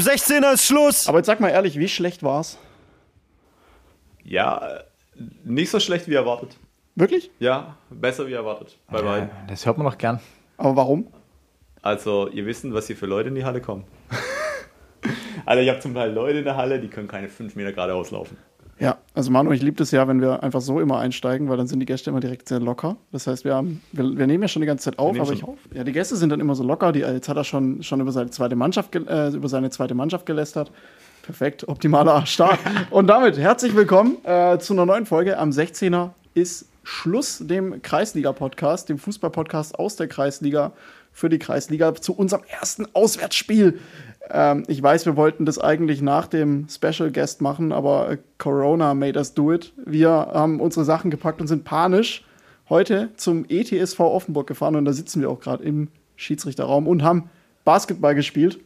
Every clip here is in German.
am 16er ist Schluss. Aber jetzt sag mal ehrlich, wie schlecht war's? Ja, nicht so schlecht wie erwartet. Wirklich? Ja, besser wie erwartet. Bei beiden. Ja, das hört man noch gern. Aber warum? Also, ihr wisst, was hier für Leute in die Halle kommen. also, ich habe zum Teil Leute in der Halle, die können keine fünf Meter geradeaus laufen. Ja, also Manu, ich liebe es ja, wenn wir einfach so immer einsteigen, weil dann sind die Gäste immer direkt sehr locker. Das heißt, wir haben, wir, wir nehmen ja schon die ganze Zeit auf, aber ich, auf? ja, die Gäste sind dann immer so locker. Die, jetzt hat er schon, schon über seine zweite Mannschaft, äh, über seine zweite Mannschaft gelästert. Perfekt, optimaler Start. Und damit herzlich willkommen äh, zu einer neuen Folge. Am 16er ist Schluss, dem Kreisliga-Podcast, dem Fußball-Podcast aus der Kreisliga für die Kreisliga zu unserem ersten Auswärtsspiel. Ähm, ich weiß, wir wollten das eigentlich nach dem Special Guest machen, aber äh, Corona made us do it. Wir haben unsere Sachen gepackt und sind panisch heute zum ETSV Offenburg gefahren und da sitzen wir auch gerade im Schiedsrichterraum und haben Basketball gespielt.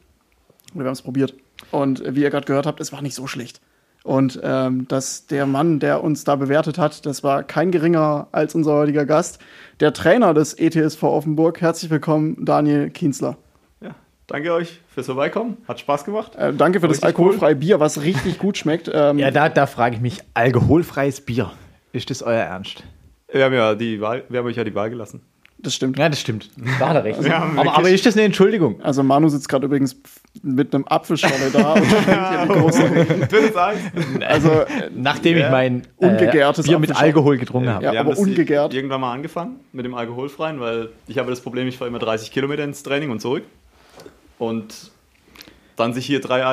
Oder wir haben es probiert. Und äh, wie ihr gerade gehört habt, es war nicht so schlecht. Und ähm, dass der Mann, der uns da bewertet hat, das war kein geringerer als unser heutiger Gast, der Trainer des ETSV Offenburg. Herzlich willkommen, Daniel Kienzler. Ja, danke euch fürs Vorbeikommen. Hat Spaß gemacht. Äh, danke für das Richtig alkoholfreie Bier, was richtig gut schmeckt. Ähm, Ja, da, da frage ich mich, alkoholfreies Bier. Ist das euer Ernst? Wir haben ja die Wahl, wir haben euch ja die Wahl gelassen. Das stimmt. Ja, das stimmt. Da hat er recht. Ja, aber, aber ist das eine Entschuldigung? Also Manu sitzt gerade übrigens mit einem Apfelschorle da und die große, also äh, Nachdem Ja. ich mein Ungegärtes Bier mit. Alkohol getrunken habe. Ja, wir haben aber das ungegärt. irgendwann mal angefangen mit dem Alkoholfreien, weil ich habe das Problem, ich fahre immer 30 Kilometer ins Training und zurück. Und dann sich hier drei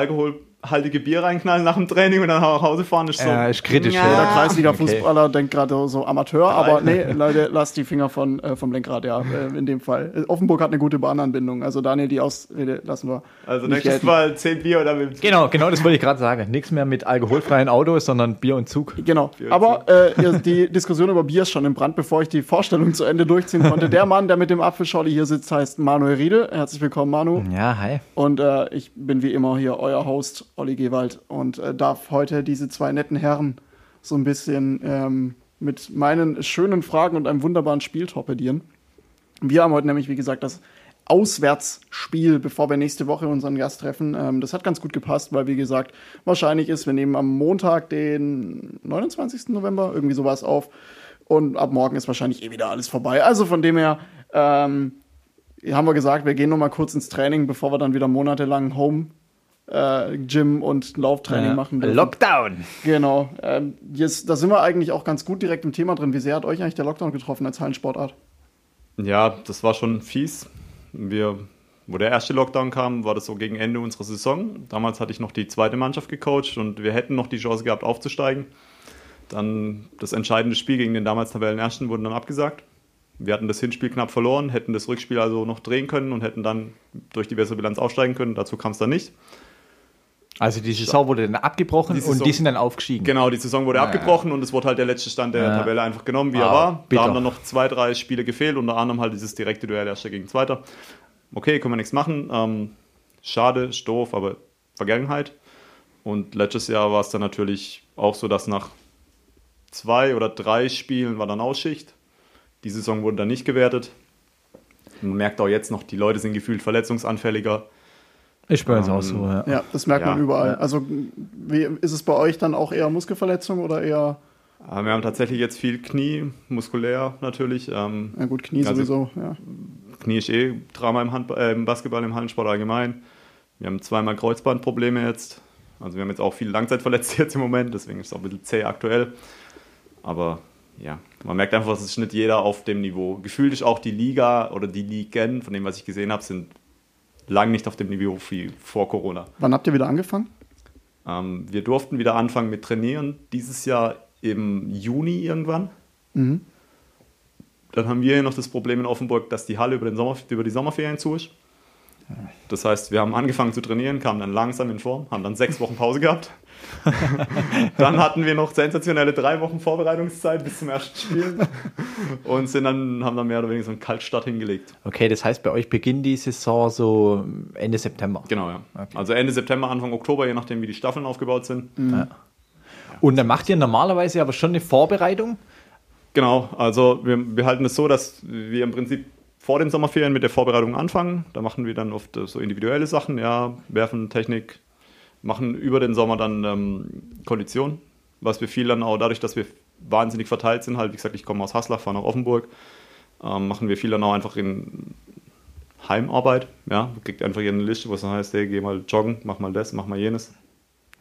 alkoholhaltige Bier reinknallen nach dem Training und dann nach Hause fahren, ist so. Ja, ist kritisch. Ja. Jeder. Kreisliga-Fußballer denkt gerade so Amateur, aber nee, Leute, lasst die Finger von, äh, vom Lenkrad, ja, äh, in dem Fall. Äh, Offenburg hat eine gute Bahnanbindung, also Daniel, die Ausrede lassen wir. Also nächstes gelten. Mal 10 Bier oder mit. Genau, genau, das wollte ich gerade sagen. Nichts mehr mit alkoholfreien Autos, sondern Bier und Zug. Genau, Bier aber äh, ihr- die Diskussion über Bier ist schon im Brand, bevor ich die Vorstellung zu Ende durchziehen konnte. Der Mann, der mit dem Apfelschorle hier sitzt, heißt Manuel Riedel. Herzlich willkommen, Manu. Ja, hi. Und äh, ich bin wie immer hier euer Host, Olli Gewald, und äh, darf heute diese zwei netten Herren so ein bisschen ähm, mit meinen schönen Fragen und einem wunderbaren Spiel torpedieren. Wir haben heute nämlich, wie gesagt, das Auswärtsspiel, bevor wir nächste Woche unseren Gast treffen. Ähm, das hat ganz gut gepasst, weil, wie gesagt, wahrscheinlich ist, wir nehmen am Montag, den 29. November, irgendwie sowas auf. Und ab morgen ist wahrscheinlich eh wieder alles vorbei. Also von dem her, ähm, haben wir gesagt, wir gehen noch mal kurz ins Training, bevor wir dann wieder monatelang Home äh, Gym und Lauftraining Ja. machen dürfen. Lockdown. Genau. Ähm, jetzt, da sind wir eigentlich auch ganz gut direkt im Thema drin. Wie sehr hat euch eigentlich der Lockdown getroffen als Hallensportart? Ja, das war schon fies. Wir, wo der erste Lockdown kam, war das so gegen Ende unserer Saison. Damals hatte ich noch die zweite Mannschaft gecoacht und wir hätten noch die Chance gehabt, aufzusteigen. Dann das entscheidende Spiel gegen den damals Tabellenersten wurde dann abgesagt. Wir hatten das Hinspiel knapp verloren, hätten das Rückspiel also noch drehen können und hätten dann durch die bessere Bilanz aufsteigen können. Dazu kam es dann nicht. Also die Saison wurde dann abgebrochen Die und Saison- die sind dann aufgestiegen. Genau, die Saison wurde Ja. abgebrochen und es wurde halt der letzte Stand der Ja. Tabelle einfach genommen, wie Ah, er war. bitter. Da haben dann noch zwei, drei Spiele gefehlt, unter anderem halt dieses direkte Duell Erster gegen Zweiter. Okay, können wir nichts machen. Ähm, schade, ist doof, aber Vergangenheit. Und letztes Jahr war es dann natürlich auch so, dass nach zwei oder drei Spielen war dann Ausschicht. Die Saison wurde dann nicht gewertet. Man merkt auch jetzt noch, die Leute sind gefühlt verletzungsanfälliger. Bei uns Ähm, auch so, ja. Ja, das merkt Ja. man überall. Ja. Also, wie, ist es bei euch dann auch eher Muskelverletzung oder eher, Aber wir haben tatsächlich jetzt viel Knie, muskulär natürlich. Ähm, na gut, Knie Also- sowieso, ja. Knie ist eh Trauma im, Handball, äh, im Basketball, im Hallensport allgemein. Wir haben zweimal Kreuzbandprobleme jetzt. Also wir haben jetzt auch viele Langzeitverletzte jetzt im Moment, deswegen ist es auch ein bisschen zäh aktuell. Aber ja, man merkt einfach, es ist nicht jeder auf dem Niveau. Gefühlt ist auch die Liga oder die Ligen, von dem, was ich gesehen habe, sind lang nicht auf dem Niveau wie vor Corona. Wann habt ihr wieder angefangen? Ähm, wir durften wieder anfangen mit Trainieren, dieses Jahr im Juni irgendwann. Mhm. Dann haben wir hier noch das Problem in Offenburg, dass die Halle über, den Sommer, über die Sommerferien zu ist. Das heißt, wir haben angefangen zu trainieren, kamen dann langsam in Form, haben dann sechs Wochen Pause gehabt. dann hatten wir noch sensationelle drei Wochen Vorbereitungszeit bis zum ersten Spiel und sind dann, haben dann mehr oder weniger so einen Kaltstart hingelegt. Okay, das heißt, bei euch beginnt die Saison so Ende September. Genau, ja. Okay. Also Ende September, Anfang Oktober, je nachdem, wie die Staffeln aufgebaut sind. Und dann macht ihr normalerweise aber schon eine Vorbereitung. Genau, also wir, wir halten es so, dass wir im Prinzip vor den Sommerferien mit der Vorbereitung anfangen. Da machen wir dann oft so individuelle Sachen, ja, werfen, Technik, machen über den Sommer dann ähm, Kondition, was wir viel dann auch dadurch, dass wir wahnsinnig verteilt sind, halt, wie gesagt, ich komme aus Haslach, fahre nach Offenburg, ähm, machen wir viel dann auch einfach in Heimarbeit, ja, kriegt einfach hier eine Liste, wo es dann heißt, hey, geh mal joggen, mach mal das, mach mal jenes.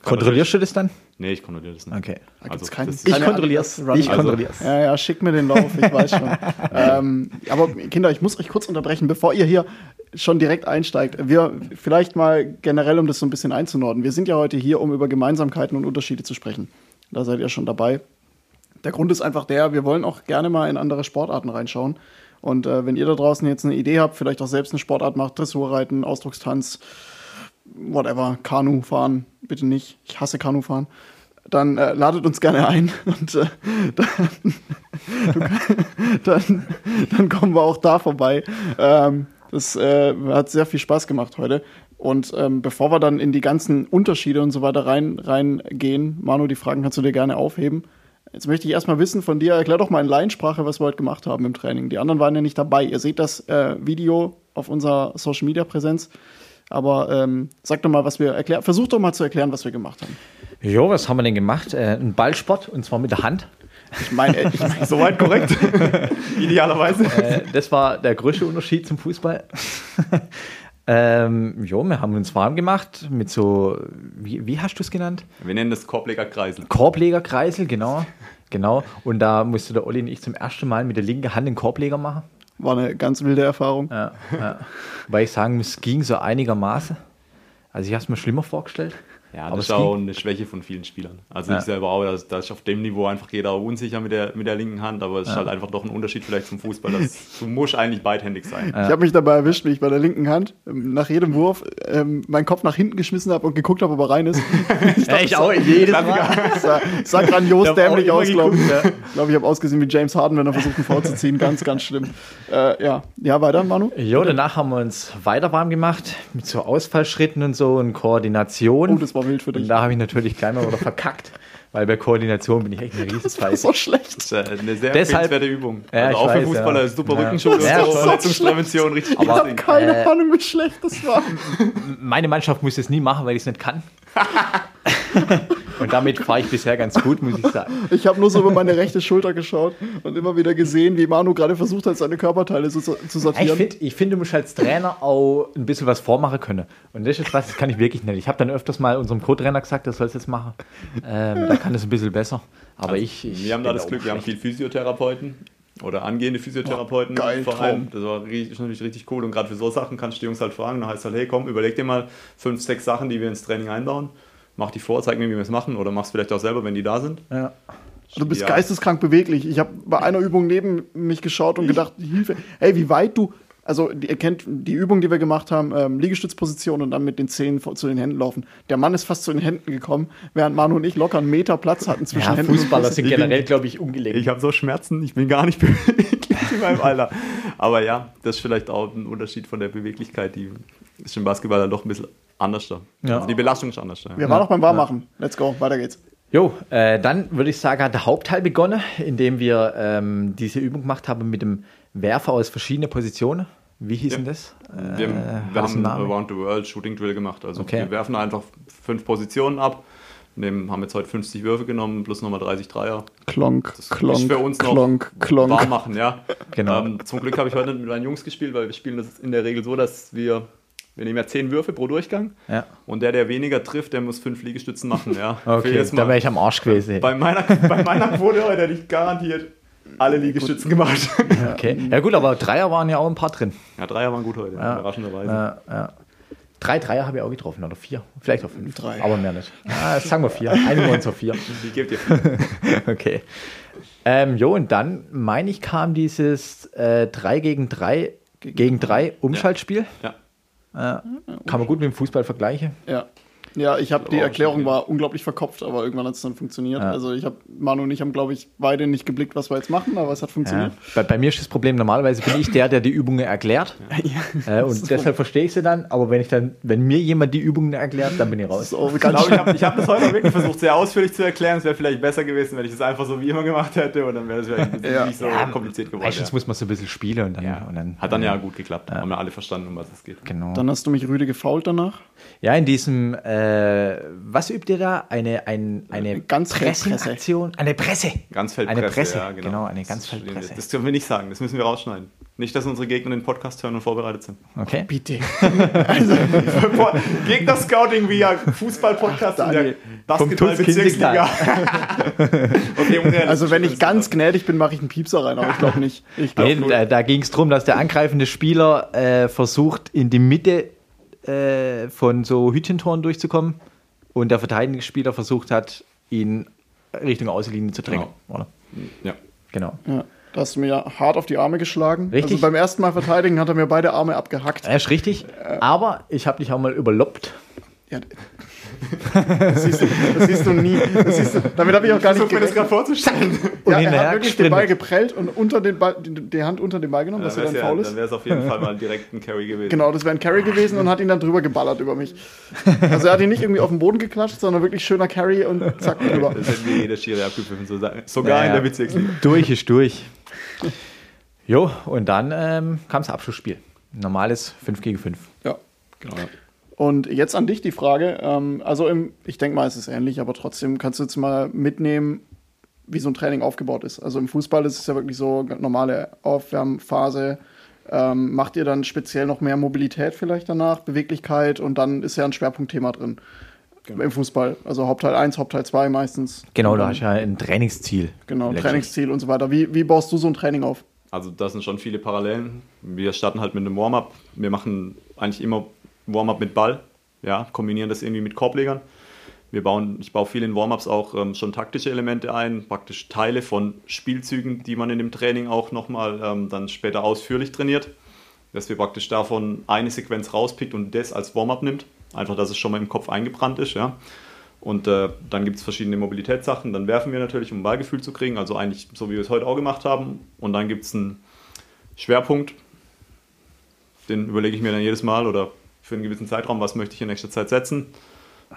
Kontrollierst du das dann? Nee, ich kontrolliere das nicht. Okay. Da gibt's Also, kein, das- Ich. Adidas Running Ich Also- kontrollier's. Ja, ja, schick mir den Lauf, ich weiß schon. ähm, aber Kinder, ich muss euch kurz unterbrechen, bevor ihr hier schon direkt einsteigt. Wir vielleicht mal generell, um das so ein bisschen einzunorden. Wir sind ja heute hier, um über Gemeinsamkeiten und Unterschiede zu sprechen. Da seid ihr schon dabei. Der Grund ist einfach der, wir wollen auch gerne mal in andere Sportarten reinschauen. Und äh, wenn ihr da draußen jetzt eine Idee habt, vielleicht auch selbst eine Sportart macht, Dressurreiten, Ausdruckstanz, whatever, Kanu fahren, bitte nicht. Ich hasse Kanu fahren. Dann äh, ladet uns gerne ein und äh, dann, dann kommen wir auch da vorbei. Ähm, das äh, hat sehr viel Spaß gemacht heute. Und ähm, bevor wir dann in die ganzen Unterschiede und so weiter rein, reingehen, Manu, die Fragen kannst du dir gerne aufheben. Jetzt möchte ich erstmal wissen von dir, erklär doch mal in Laiensprache, was wir heute gemacht haben im Training. Die anderen waren ja nicht dabei. Ihr seht das äh, Video auf unserer Social Media Präsenz. Aber ähm, sag doch mal, was wir erklären. Versuch doch mal zu erklären, was wir gemacht haben. Jo, was haben wir denn gemacht? Äh, ein Ballsport und zwar mit der Hand. Ich meine, ich mein, Soweit korrekt. Idealerweise. Äh, das war der größte Unterschied zum Fußball. ähm, jo, wir haben uns warm gemacht mit so, wie, wie hast du es genannt? Wir nennen das Korblegerkreisel. Korblegerkreisel, genau. Genau. Und da musste der Olli und ich zum ersten Mal mit der linken Hand den Korbleger machen. War eine ganz wilde Erfahrung. Ja, ja. Weil ich sagen muss, es ging so einigermaßen. Also ich habe es mir schlimmer vorgestellt. Ja, Aber das es ist auch eine Schwäche von vielen Spielern. Also Ja. ich selber auch, dass, dass ich auf dem Niveau einfach jeder unsicher mit der, mit der linken Hand, aber es ist halt einfach doch ein Unterschied vielleicht zum Fußball. Dass, du musst eigentlich beidhändig sein. Ich habe mich dabei erwischt, wie ich bei der linken Hand ähm, nach jedem Wurf ähm, meinen Kopf nach hinten geschmissen habe und geguckt habe, ob er rein ist. Ja, ich auch jedes Mal. sah, sah grandios Ich dämlich aus, glaube ich. geguckt, Ich glaube, ich habe ausgesehen wie James Harden, wenn er versucht, einen V zu ziehen. Ganz, ganz schlimm. Äh, ja. ja, weiter, Manu. Jo, danach haben wir uns weiter warm gemacht mit so Ausfallschritten und so und Koordination. Oh, das war wild für und dich. da habe ich natürlich gleich mal wieder verkackt, weil bei Koordination bin ich echt eine Das Riesenspeiß. war schlecht. Das ist äh, eine sehr Deshalb- Übung. Ja, also ich auch für Fußballer ja. ist super Ja. Rückenschule Ja, und so. Verletzungsprävention richtig Ich gutes habe keine Äh, Ahnung, wie schlecht das war. Meine Mannschaft muss es nie machen, weil ich es nicht kann. und damit fahre ich bisher ganz gut, muss ich sagen. Ich habe nur so über meine rechte Schulter geschaut und immer wieder gesehen, wie Manu gerade versucht hat, seine Körperteile zu, zu Ja, Ich sortieren. finde, ich find, du musst als Trainer auch ein bisschen was vormachen können. Und das ist was, das kann ich wirklich nicht. Ich habe dann öfters mal unserem Co-Trainer gesagt, das soll es jetzt machen. Ähm, da kann es ein bisschen besser. Aber ich, ich. Wir haben da das Glück, wir haben viel Physiotherapeuten oder angehende Physiotherapeuten Oh, geil, vor allem. Das war richtig, ist natürlich richtig cool und gerade für so Sachen kannst du die Jungs halt fragen. Dann heißt halt, hey komm, überleg dir mal fünf, sechs Sachen, die wir ins Training einbauen. Mach die vor, zeig mir, wie wir es machen oder mach's vielleicht auch selber, wenn die da sind. Ja. Du bist Ja. geisteskrank beweglich. Ich habe bei einer Übung neben mich geschaut und gedacht, Hilfe, ey, wie weit du. Also, ihr kennt die Übung, die wir gemacht haben, ähm, Liegestützposition und dann mit den Zähnen vor- zu den Händen laufen. Der Mann ist fast zu den Händen gekommen, während Manu und ich locker einen Meter Platz hatten zwischen Ja, Händen. Fußballer sind generell, glaube ich, ungelenkt. Ich habe so Schmerzen, ich bin gar nicht beweglich in meinem Alter. Aber ja, das ist vielleicht auch ein Unterschied von der Beweglichkeit. Die ist im Basketball dann doch ein bisschen anders da. Ja. Also die Belastung ist anders da. Wir waren noch beim Warmmachen. Let's go, weiter geht's. Jo, äh, dann würde ich sagen, hat der Hauptteil begonnen, indem wir ähm, diese Übung gemacht haben mit dem Werfer aus verschiedenen Positionen. Wie hieß Ja. denn das? Wir, Äh, wir das haben? Around the World Shooting Drill gemacht. Also Okay. wir werfen einfach fünf Positionen ab. Nehmen, haben jetzt heute 50 Würfe genommen, plus nochmal 30 Dreier. Klonk, Das klonk, für uns noch klonk, klonk. warm machen, ja. Genau. Ähm, zum Glück habe ich heute nicht mit meinen Jungs gespielt, weil wir spielen das in der Regel so, dass wir, wir nehmen ja 10 Würfe pro Durchgang. Ja. Und der, der weniger trifft, der muss fünf Liegestützen machen, ja. Okay, da wäre ich am Arsch gewesen. Bei meiner, bei meiner Quote heute hätte ich garantiert alle Liegestützen gemacht. Okay. Ja gut, aber Dreier waren ja auch ein paar drin. Ja, Dreier waren gut heute, Ja. überraschenderweise. Ja, ja. Drei Dreier habe ich auch getroffen, oder vier. Vielleicht auch fünf. Drei. Aber mehr nicht. Ja, sagen wir vier. Einigen wir uns auf vier. Die gebt ihr. Okay. Ähm, jo, und dann, meine ich, kam dieses äh, 3 gegen 3 gegen 3 Umschaltspiel. Ja. Ja. Kann man gut mit dem Fußball vergleichen. Ja. Ja, ich habe die Erklärung war unglaublich verkopft, aber irgendwann hat es dann funktioniert. Ja. Also ich habe Manu und ich haben glaube ich beide nicht geblickt, was wir jetzt machen, aber es hat Ja. funktioniert. Bei, bei mir ist das Problem, normalerweise bin ich der, der die Übungen erklärt. Äh, und deshalb verstehe ich sie dann. Aber wenn ich dann, wenn mir jemand die Übungen erklärt, dann bin ich raus. So, Ich ganz glaube, ich habe ich hab das heute auch wirklich versucht, sehr ausführlich zu erklären. Es wäre vielleicht besser gewesen, wenn ich das einfach so wie immer gemacht hätte und dann wäre das vielleicht Ja. nicht so Ja, kompliziert geworden. Meistens Ja. muss man so ein bisschen spielen und dann. Ja. Und dann Hat dann ja gut geklappt. Haben wir alle verstanden, um was es geht. Genau. Dann hast du mich rüde gefault danach. Ja, in diesem äh, Äh, was übt ihr da? Eine, ein, eine. Pressing-Aktion? Eine Presse. Ganzfeldpresse. Eine Presse, ja, genau, eine Das- Ganzfeldpresse. Das dürfen wir nicht sagen, das müssen wir rausschneiden. Nicht, dass unsere Gegner den Podcast hören und vorbereitet sind. Okay. Bitte. Gegner-Scouting via Fußball-Podcast in der Basketball-Bezirksliga. okay. Also wenn ich ganz gnädig bin, mache ich einen Piepser rein, aber ich glaube nicht. Ich glaub, Nee, da da ging es darum, dass der angreifende Spieler äh, versucht, in die Mitte äh, von so Hütchentoren durchzukommen und der verteidigende Spieler versucht hat, ihn Richtung Außenlinie zu drängen. Oder? ja. Genau. ja, da hast du mir hart auf die Arme geschlagen. Richtig. Also beim ersten Mal verteidigen hat er mir beide Arme abgehackt. Das ist richtig. Aber ich habe dich auch mal überloppt. Ja, das, siehst du, das siehst du nie. Das siehst du, damit habe ich auch gar nicht Versuch mir das gerechnet. gerade vorzustellen. Und Ja, er hat wirklich den Ball geprellt und unter den Ball, die, die Hand unter den Ball genommen, dass er Dann dann faul ist. wäre es auf jeden Fall mal direkt ein Carry gewesen. Genau, das wäre ein Carry gewesen und hat ihn dann drüber geballert über mich. Also er hat ihn nicht irgendwie auf den Boden geklatscht, sondern wirklich schöner Carry und zack drüber. Das hätten wir jeder Schiri abgepfiffen, so sagen. sogar in Naja. der Bezirksliga. Durch ist durch. Jo, und dann ähm, kam das Abschlussspiel. Normales 5 gegen 5. Ja. Genau, ja. Und jetzt an dich die Frage. Ähm, also im, ich denke mal, es ist ähnlich, aber trotzdem kannst du jetzt mal mitnehmen, wie so ein Training aufgebaut ist. Also im Fußball ist es ja wirklich so normale Aufwärmphase. Ähm, macht ihr dann speziell noch mehr Mobilität vielleicht danach, Beweglichkeit und dann ist ja ein Schwerpunktthema drin. Im Fußball. Also Hauptteil 1, Hauptteil 2 meistens. Genau, da hast du ja ein Trainingsziel. Genau, Letztlich. Trainingsziel und so weiter. Wie, wie baust du so ein Training auf? Also da sind schon viele Parallelen. Wir starten halt mit einem Warm-up. Wir machen eigentlich immer Warm-up mit Ball. Ja, kombinieren das irgendwie mit Korblegern. Wir bauen, ich baue viel in Warm-ups auch ähm, schon taktische Elemente ein, praktisch Teile von Spielzügen, die man in dem Training auch nochmal ähm, dann später ausführlich trainiert. Dass wir praktisch davon eine Sequenz rauspickt und das als Warm-up nimmt. Einfach, dass es schon mal im Kopf eingebrannt ist. Ja. Und äh, dann gibt es verschiedene Mobilitätssachen. Dann werfen wir natürlich, um ein Ballgefühl zu kriegen. Also eigentlich so, wie wir es heute auch gemacht haben. Und dann gibt es einen Schwerpunkt. Den überlege ich mir dann jedes Mal oder für einen gewissen Zeitraum, was möchte ich in nächster Zeit setzen.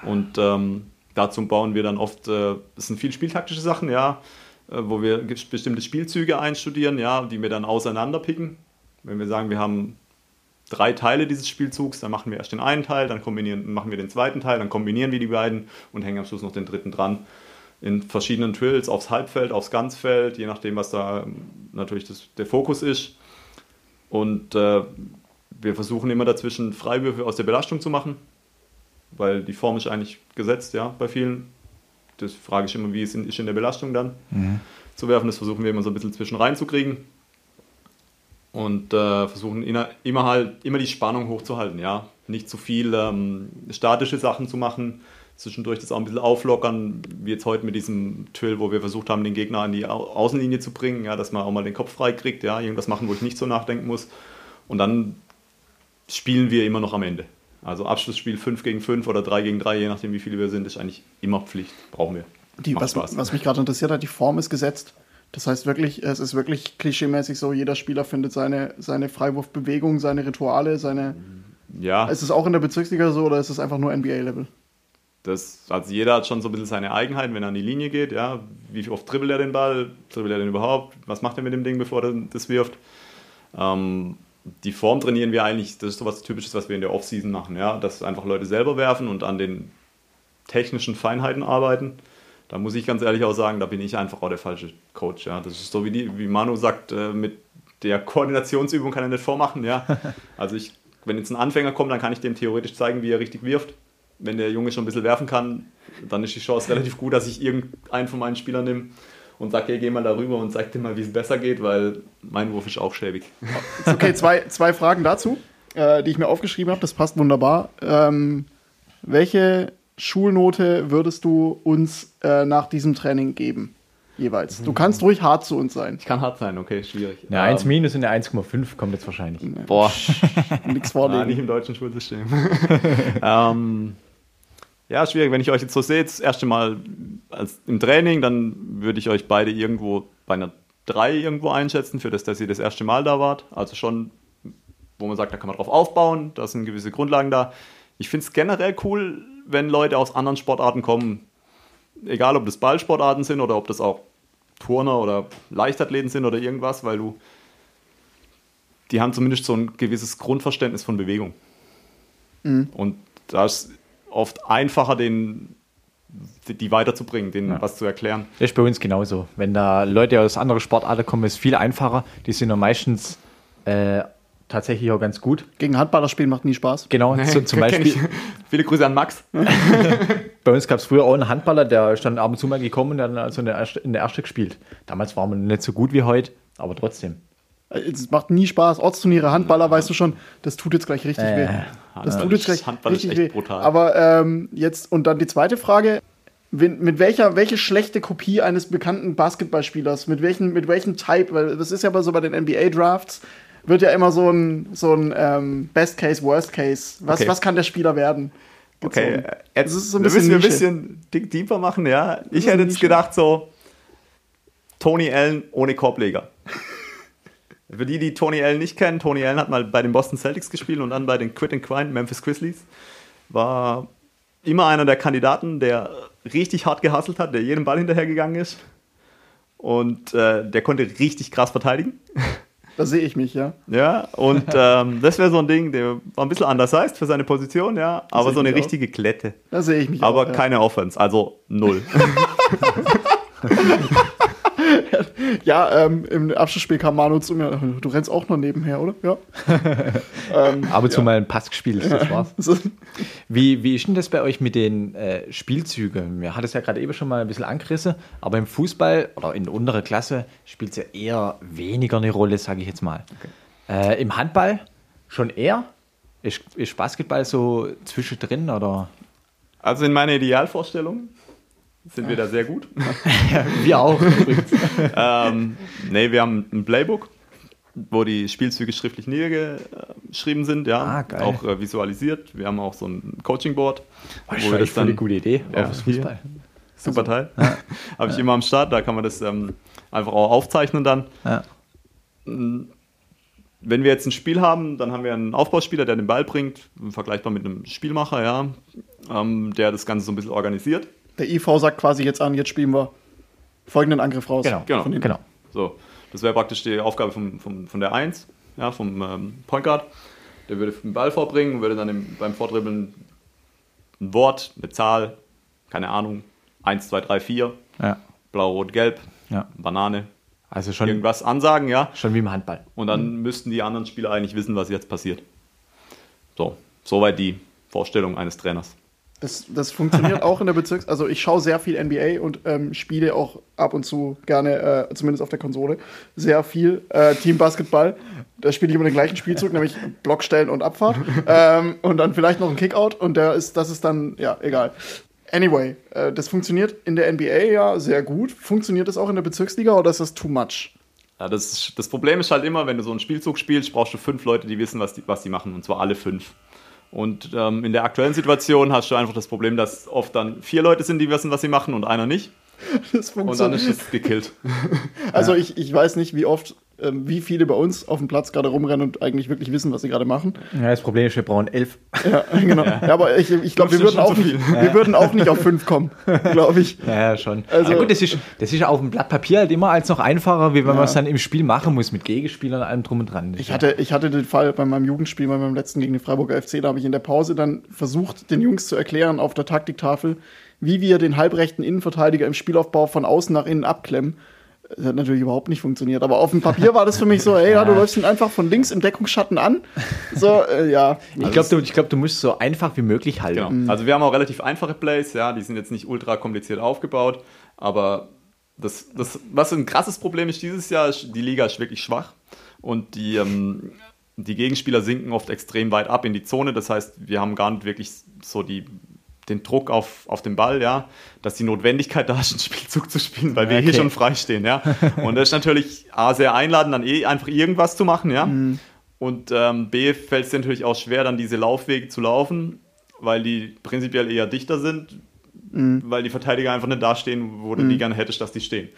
Und ähm, dazu bauen wir dann oft, äh, sind viel spieltaktische Sachen, ja, äh, wo wir bestimmte Spielzüge einstudieren, ja, die wir dann auseinanderpicken. Wenn wir sagen, wir haben drei Teile dieses Spielzugs, dann machen wir erst den einen Teil, dann kombinieren, machen wir den zweiten Teil, dann kombinieren wir die beiden und hängen am Schluss noch den dritten dran. In verschiedenen Drills aufs Halbfeld, aufs Ganzfeld, je nachdem, was da natürlich das, der Fokus ist. Und äh, wir versuchen immer dazwischen Freiwürfe aus der Belastung zu machen, weil die Form ist eigentlich gesetzt, ja, bei vielen. Das frage ich immer, wie in, ist in der Belastung dann zu werfen. Das versuchen wir immer so ein bisschen zwischen reinzukriegen und äh, versuchen inner, immer halt immer die Spannung hochzuhalten, ja. Nicht zu viel ähm, statische Sachen zu machen, zwischendurch das auch ein bisschen auflockern, wie jetzt heute mit diesem Twill, wo wir versucht haben, den Gegner an die Au Außenlinie zu bringen, ja, dass man auch mal den Kopf frei kriegt, ja, irgendwas machen, wo ich nicht so nachdenken muss. Und dann spielen wir immer noch am Ende. Also Abschlussspiel 5 gegen 5 oder 3 gegen 3, je nachdem wie viele wir sind, ist eigentlich immer Pflicht. Brauchen wir. Die, was, was mich gerade interessiert hat, die Form ist gesetzt. Das heißt wirklich, es ist wirklich klischeemäßig so, jeder Spieler findet seine, seine Freiwurfbewegung, seine Rituale, seine. Ja, Ist es auch in der Bezirksliga so oder ist es einfach nur NBA-Level? das, also jeder hat schon so ein bisschen seine Eigenheiten, wenn er an die Linie geht. Ja, wie oft dribbelt er den Ball? Dribbelt er den überhaupt? Was macht er mit dem Ding, bevor er das wirft? Ähm, die Form trainieren wir eigentlich, das ist so was Typisches, was wir in der Offseason machen, ja, dass einfach Leute selber werfen und an den technischen Feinheiten arbeiten. Da muss ich ganz ehrlich auch sagen, da bin ich einfach auch der falsche Coach. Ja. Das ist so wie, die, wie Manu sagt, äh, mit der Koordinationsübung kann er nicht vormachen. Ja. Also ich, wenn jetzt ein Anfänger kommt, dann kann ich dem theoretisch zeigen, wie er richtig wirft. Wenn der Junge schon ein bisschen werfen kann, dann ist die Chance relativ gut, dass ich irgendeinen von meinen Spielern nehme und sage, hey, geh mal darüber und zeig dir mal, wie es besser geht, weil mein Wurf ist auch schäbig. Okay, zwei, zwei Fragen dazu, äh, die ich mir aufgeschrieben habe. Das passt wunderbar. Ähm, welche Schulnote würdest du uns äh, nach diesem Training geben? Jeweils. Du kannst ruhig hart zu uns sein. Ich kann hart sein, okay, schwierig. Eine 1 Ähm, minus und eine 1,5 kommt jetzt wahrscheinlich. Boah. Nichts Ah, nicht vorlegen. im deutschen Schulsystem. ähm, ja, schwierig. Wenn ich euch jetzt so sehe, das erste Mal als im Training, dann würde ich euch beide irgendwo bei einer 3 irgendwo einschätzen, für das, dass ihr das erste Mal da wart. Also schon, wo man sagt, da kann man drauf aufbauen, da sind gewisse Grundlagen da. Ich finde es generell cool, wenn Leute aus anderen Sportarten kommen. Egal, ob das Ballsportarten sind oder ob das auch Turner oder Leichtathleten sind oder irgendwas, weil du die haben zumindest so ein gewisses Grundverständnis von Bewegung. Und das oft einfacher, den, die weiterzubringen, denen was zu erklären. Das ist bei uns genauso. Wenn da Leute aus anderen Sportarten kommen, ist es viel einfacher. Die sind ja meistens äh, tatsächlich auch ganz gut. Gegen Handballer spielen macht nie Spaß. Genau, so, zum Beispiel. ich. Viele Grüße an Max. Bei uns gab es früher auch einen Handballer, der ist dann ab und zu mal gekommen und dann also in der, erste, in der erste gespielt. Damals waren wir nicht so gut wie heute, aber trotzdem. Es macht nie Spaß. Ortsturniere, Handballer, weißt du schon, das tut jetzt gleich richtig Äh, weh. Das tut jetzt gleich Handball ist richtig weh. brutal. Aber ähm, jetzt, und dann die zweite Frage. Mit welcher, welche schlechte Kopie eines bekannten Basketballspielers, mit welchem, mit welchem Type, weil das ist ja aber so bei den NBA-Drafts, wird ja immer so ein, so ein ähm, Best Case, Worst Case. Was, Okay. was kann der Spieler werden? Okay, gezogen? jetzt Das ist so ein da müssen wir ein bisschen dick deeper machen, ja. Ich hätte jetzt gedacht so, Tony Allen ohne Korbleger. Für die, die Tony Allen nicht kennen, Tony Allen hat mal bei den Boston Celtics gespielt und dann bei den Quit and Quine Memphis Grizzlies. War immer einer der Kandidaten, der richtig hart gehasselt hat, der jedem Ball hinterhergegangen ist. Und äh, der konnte richtig krass verteidigen. Da sehe ich mich, ja. Ja, und ähm, das wäre so ein Ding, der war ein bisschen anders heißt für seine Position, ja, aber so eine ich auch. richtige Klette. Da sehe ich mich Aber auch, ja. keine Offense, also null. Ja, ähm, im Abschlussspiel kam Manu zu mir, du rennst auch noch nebenher, oder? Ja. ähm, Ab und zu mal einen Pass gespielt, das war's. Wie, wie ist denn das bei euch mit den äh, Spielzügen? Wir hatten es ja gerade eben schon mal ein bisschen angerissen, aber im Fußball oder in unterer Klasse spielt es ja eher weniger eine Rolle, sage ich jetzt mal. Äh, Im Handball schon eher? Ist, ist Basketball so zwischendrin oder? Also in meiner Idealvorstellung sind wir da sehr gut. Wir auch. ähm, nee, wir haben ein Playbook, wo die Spielzüge schriftlich niedergeschrieben sind, ja, Ah, geil. auch äh, visualisiert. Wir haben auch so ein Coaching-Board, Das ist eigentlich voll eine gute Idee. Ja. Fußball. super Teil, habe ich immer am Start. Da kann man das ähm, einfach auch aufzeichnen dann. Ja. Wenn wir jetzt ein Spiel haben, dann haben wir einen Aufbauspieler, der den Ball bringt, vergleichbar mit einem Spielmacher, ja, ähm, der das Ganze so ein bisschen organisiert. Der IV sagt quasi jetzt an, jetzt spielen wir folgenden Angriff raus. Genau, Genau. Genau. So, das wäre praktisch die Aufgabe vom, vom, von der 1, ja, vom ähm, Point Guard. Der würde den Ball vorbringen, würde dann im, beim Vordribbeln ein Wort, eine Zahl, keine Ahnung, 1, 2, 3, 4, Ja. blau, rot, gelb, Ja. Banane, Also schon, irgendwas ansagen, ja. schon wie im Handball. Und dann müssten die anderen Spieler eigentlich wissen, was jetzt passiert. So, soweit die Vorstellung eines Trainers. Das, das funktioniert auch in der Bezirks-, also ich schaue sehr viel NBA und ähm, spiele auch ab und zu gerne, äh, zumindest auf der Konsole, sehr viel äh, Team Basketball. Da spiele ich immer den gleichen Spielzug, nämlich Blockstellen und Abfahrt. ähm, und dann vielleicht noch ein Kickout und der ist, das ist dann, ja, egal. Anyway, äh, das funktioniert in der NBA ja sehr gut. Funktioniert das auch in der Bezirksliga oder ist das too much? Ja, das, ist- das Problem ist halt immer, wenn du so einen Spielzug spielst, brauchst du fünf Leute, die wissen, was die, was die machen. Und zwar alle fünf. Und ähm, in der aktuellen Situation hast du einfach das Problem, dass oft dann vier Leute sind, die wissen, was sie machen und einer nicht. Das Und dann funktioniert. ist es gekillt. Also ich, ich weiß nicht, wie oft, ähm, wie viele bei uns auf dem Platz gerade rumrennen und eigentlich wirklich wissen, was sie gerade machen. Ja, das Problem ist, wir brauchen elf. Ja, genau. Ja, aber ich, ich glaube, wir, würden auch nicht- wir würden auch nicht auf fünf kommen, glaube ich. Ja, ja, schon. Also- Also, gut, das ist, das ist auf dem Blatt Papier halt immer als noch einfacher, wie wenn man es dann im Spiel machen muss mit Gegenspielern und allem drum und dran. Ich hatte, ich hatte den Fall bei meinem Jugendspiel, bei meinem letzten gegen den Freiburger FC, da habe ich in der Pause dann versucht, den Jungs zu erklären auf der Taktiktafel, wie wir den halbrechten Innenverteidiger im Spielaufbau von außen nach innen abklemmen. Das hat natürlich überhaupt nicht funktioniert. Aber auf dem Papier war das für mich so, ey, ja, du läufst ihn einfach von links im Deckungsschatten an. So, äh, ja. Ich glaube, du, ich glaub, du musst so einfach wie möglich halten. Genau. Also wir haben auch relativ einfache Plays, ja, die sind jetzt nicht ultra kompliziert aufgebaut, aber das, das, was ein krasses Problem ist dieses Jahr, ist, die Liga ist wirklich schwach und die, ähm, die Gegenspieler sinken oft extrem weit ab in die Zone. Das heißt, wir haben gar nicht wirklich so die, den Druck auf, auf den Ball, ja, dass die Notwendigkeit da ist, einen Spielzug zu spielen, weil wir hier Okay. schon frei stehen, ja. Und das ist natürlich A, sehr einladend, dann eh einfach irgendwas zu machen, ja. Und ähm, B, fällt es dir natürlich auch schwer, dann diese Laufwege zu laufen, weil die prinzipiell eher dichter sind, weil die Verteidiger einfach nicht da stehen, wo du die gerne hättest, dass die stehen.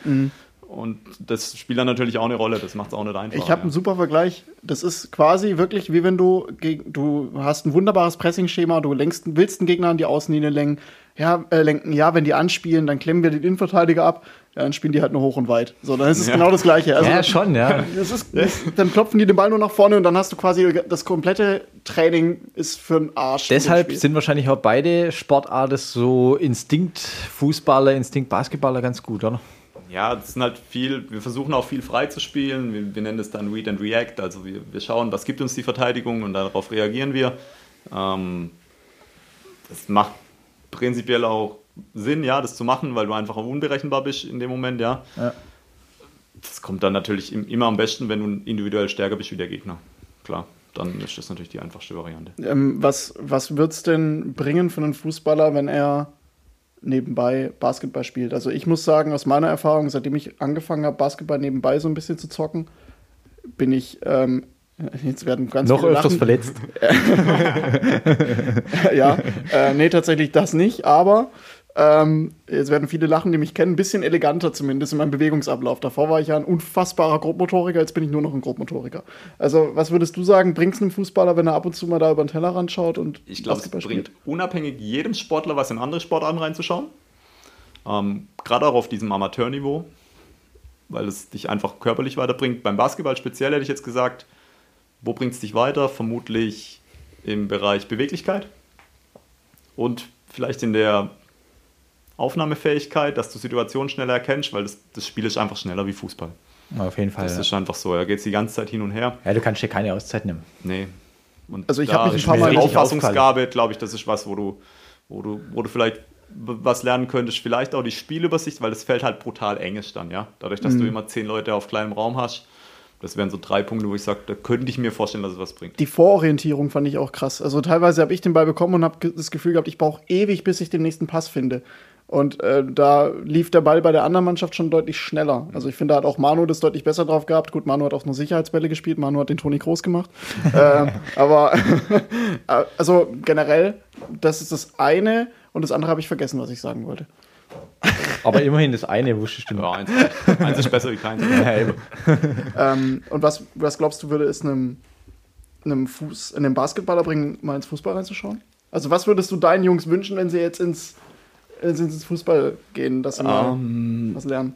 Und das spielt dann natürlich auch eine Rolle, das macht es auch nicht einfach. Ich habe einen super Vergleich. Das ist quasi wirklich wie wenn du gegen, du hast ein wunderbares Pressing-Schema, du lenkst, willst einen Gegner an die Außenlinie lenken, ja, äh, lenken, ja, wenn die anspielen, dann klemmen wir den Innenverteidiger ab. Ja, dann spielen die halt nur hoch und weit. So, dann ist es Ja. genau das Gleiche. Also, ja, schon, ja. das ist, das, dann klopfen die den Ball nur nach vorne und dann hast du quasi das komplette Training ist für einen Arsch. Deshalb sind wahrscheinlich auch beide Sportarten so Instinkt-Fußballer, Instinkt-Basketballer ganz gut, oder? Ja, das sind halt viel, wir versuchen auch viel frei zu spielen. Wir, wir nennen das dann Read and React. Also wir, wir schauen, was gibt uns die Verteidigung und darauf reagieren wir. Ähm, das macht prinzipiell auch Sinn, ja, das zu machen, weil du einfach unberechenbar bist in dem Moment, ja. Ja. Das kommt dann natürlich im- immer am besten, wenn du individuell stärker bist wie der Gegner. Klar, dann ist das natürlich die einfachste Variante. Ähm, was was wird es denn bringen für einen Fußballer, wenn er nebenbei Basketball spielt? Also ich muss sagen, aus meiner Erfahrung, seitdem ich angefangen habe, Basketball nebenbei so ein bisschen zu zocken, bin ich, ähm, jetzt werden ganz Noch öfters lachen. verletzt. ja, äh, nee, tatsächlich das nicht, aber ähm, jetzt werden viele lachen, die mich kennen, ein bisschen eleganter zumindest in meinem Bewegungsablauf. Davor war ich ja ein unfassbarer Grobmotoriker, jetzt bin ich nur noch ein Grobmotoriker. Also, was würdest du sagen, bringt es einem Fußballer, wenn er ab und zu mal da über den Tellerrand schaut und Ich glaube, es bringt unabhängig jedem Sportler was in andere Sportarten reinzuschauen. Ähm, Gerade auch auf diesem Amateurniveau, weil es dich einfach körperlich weiterbringt. Beim Basketball speziell hätte ich jetzt gesagt, wo bringt es dich weiter? Vermutlich im Bereich Beweglichkeit und vielleicht in der Aufnahmefähigkeit, dass du Situationen schneller erkennst, weil das, das Spiel ist einfach schneller wie Fußball. Auf jeden Fall. Das Ja. ist einfach so. Da geht es die ganze Zeit hin und her. ja, du kannst dir keine Auszeit nehmen. Nee. Und Also ich da hab mich ein paar Mal Auffassungsgabe, glaube ich, das ist was, wo du, wo du, wo du vielleicht was lernen könntest. Vielleicht auch die Spielübersicht, weil das Feld halt brutal eng ist dann, ja. Dadurch, dass Mhm. du immer zehn Leute auf kleinem Raum hast. Das wären so drei Punkte, wo ich sage, da könnte ich mir vorstellen, dass es was bringt. Die Vororientierung fand ich auch krass. Also teilweise habe ich den Ball bekommen und habe das Gefühl gehabt, ich brauche ewig, bis ich den nächsten Pass finde. Und äh, da lief der Ball bei der anderen Mannschaft schon deutlich schneller. Also ich finde, da hat auch Manu das deutlich besser drauf gehabt. Gut, Manu hat auch nur Sicherheitsbälle gespielt. Manu hat den Toni groß gemacht. ähm, aber äh, also generell, das ist das eine. Und das andere habe ich vergessen, was ich sagen wollte. Aber immerhin das eine wusstest du. Ja, eins, eins ist besser wie keins. Ähm, und was, was glaubst du, würde es einem, einem, Fuß, einem Basketballer bringen, mal ins Fußball reinzuschauen? Also, was würdest du deinen Jungs wünschen, wenn sie jetzt ins, wenn sie ins Fußball gehen, dass sie mal Ähm, was lernen?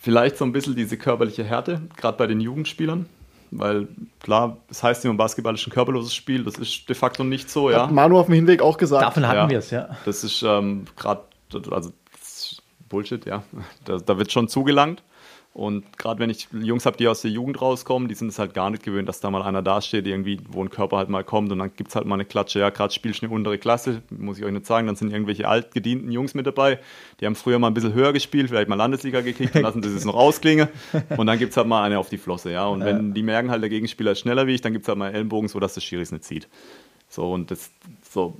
vielleicht so ein bisschen diese körperliche Härte, gerade bei den Jugendspielern. Weil klar, es heißt immer, Basketball ist ein körperloses Spiel. Das ist de facto nicht so, ja. Hat Manu auf dem Hinweg auch gesagt. Davon hatten Ja. wir es, ja. Das ist ähm, gerade, also das Bullshit, ja. Da, da wird schon zugelangt. Und gerade wenn ich Jungs habe, die aus der Jugend rauskommen, die sind es halt gar nicht gewöhnt, dass da mal einer dasteht, irgendwie, wo ein Körper halt mal kommt und dann gibt es halt mal eine Klatsche. Ja, gerade spielst du eine untere Klasse, muss ich euch nicht sagen, dann sind irgendwelche altgedienten Jungs mit dabei, die haben früher mal ein bisschen höher gespielt, vielleicht mal Landesliga gekickt, dann lassen sie es noch ausklingen und dann gibt es halt mal eine auf die Flosse, ja. Und wenn die merken halt, der Gegenspieler ist schneller wie ich, dann gibt es halt mal Ellenbogen, so dass der Schiris nicht zieht. So, und das, so,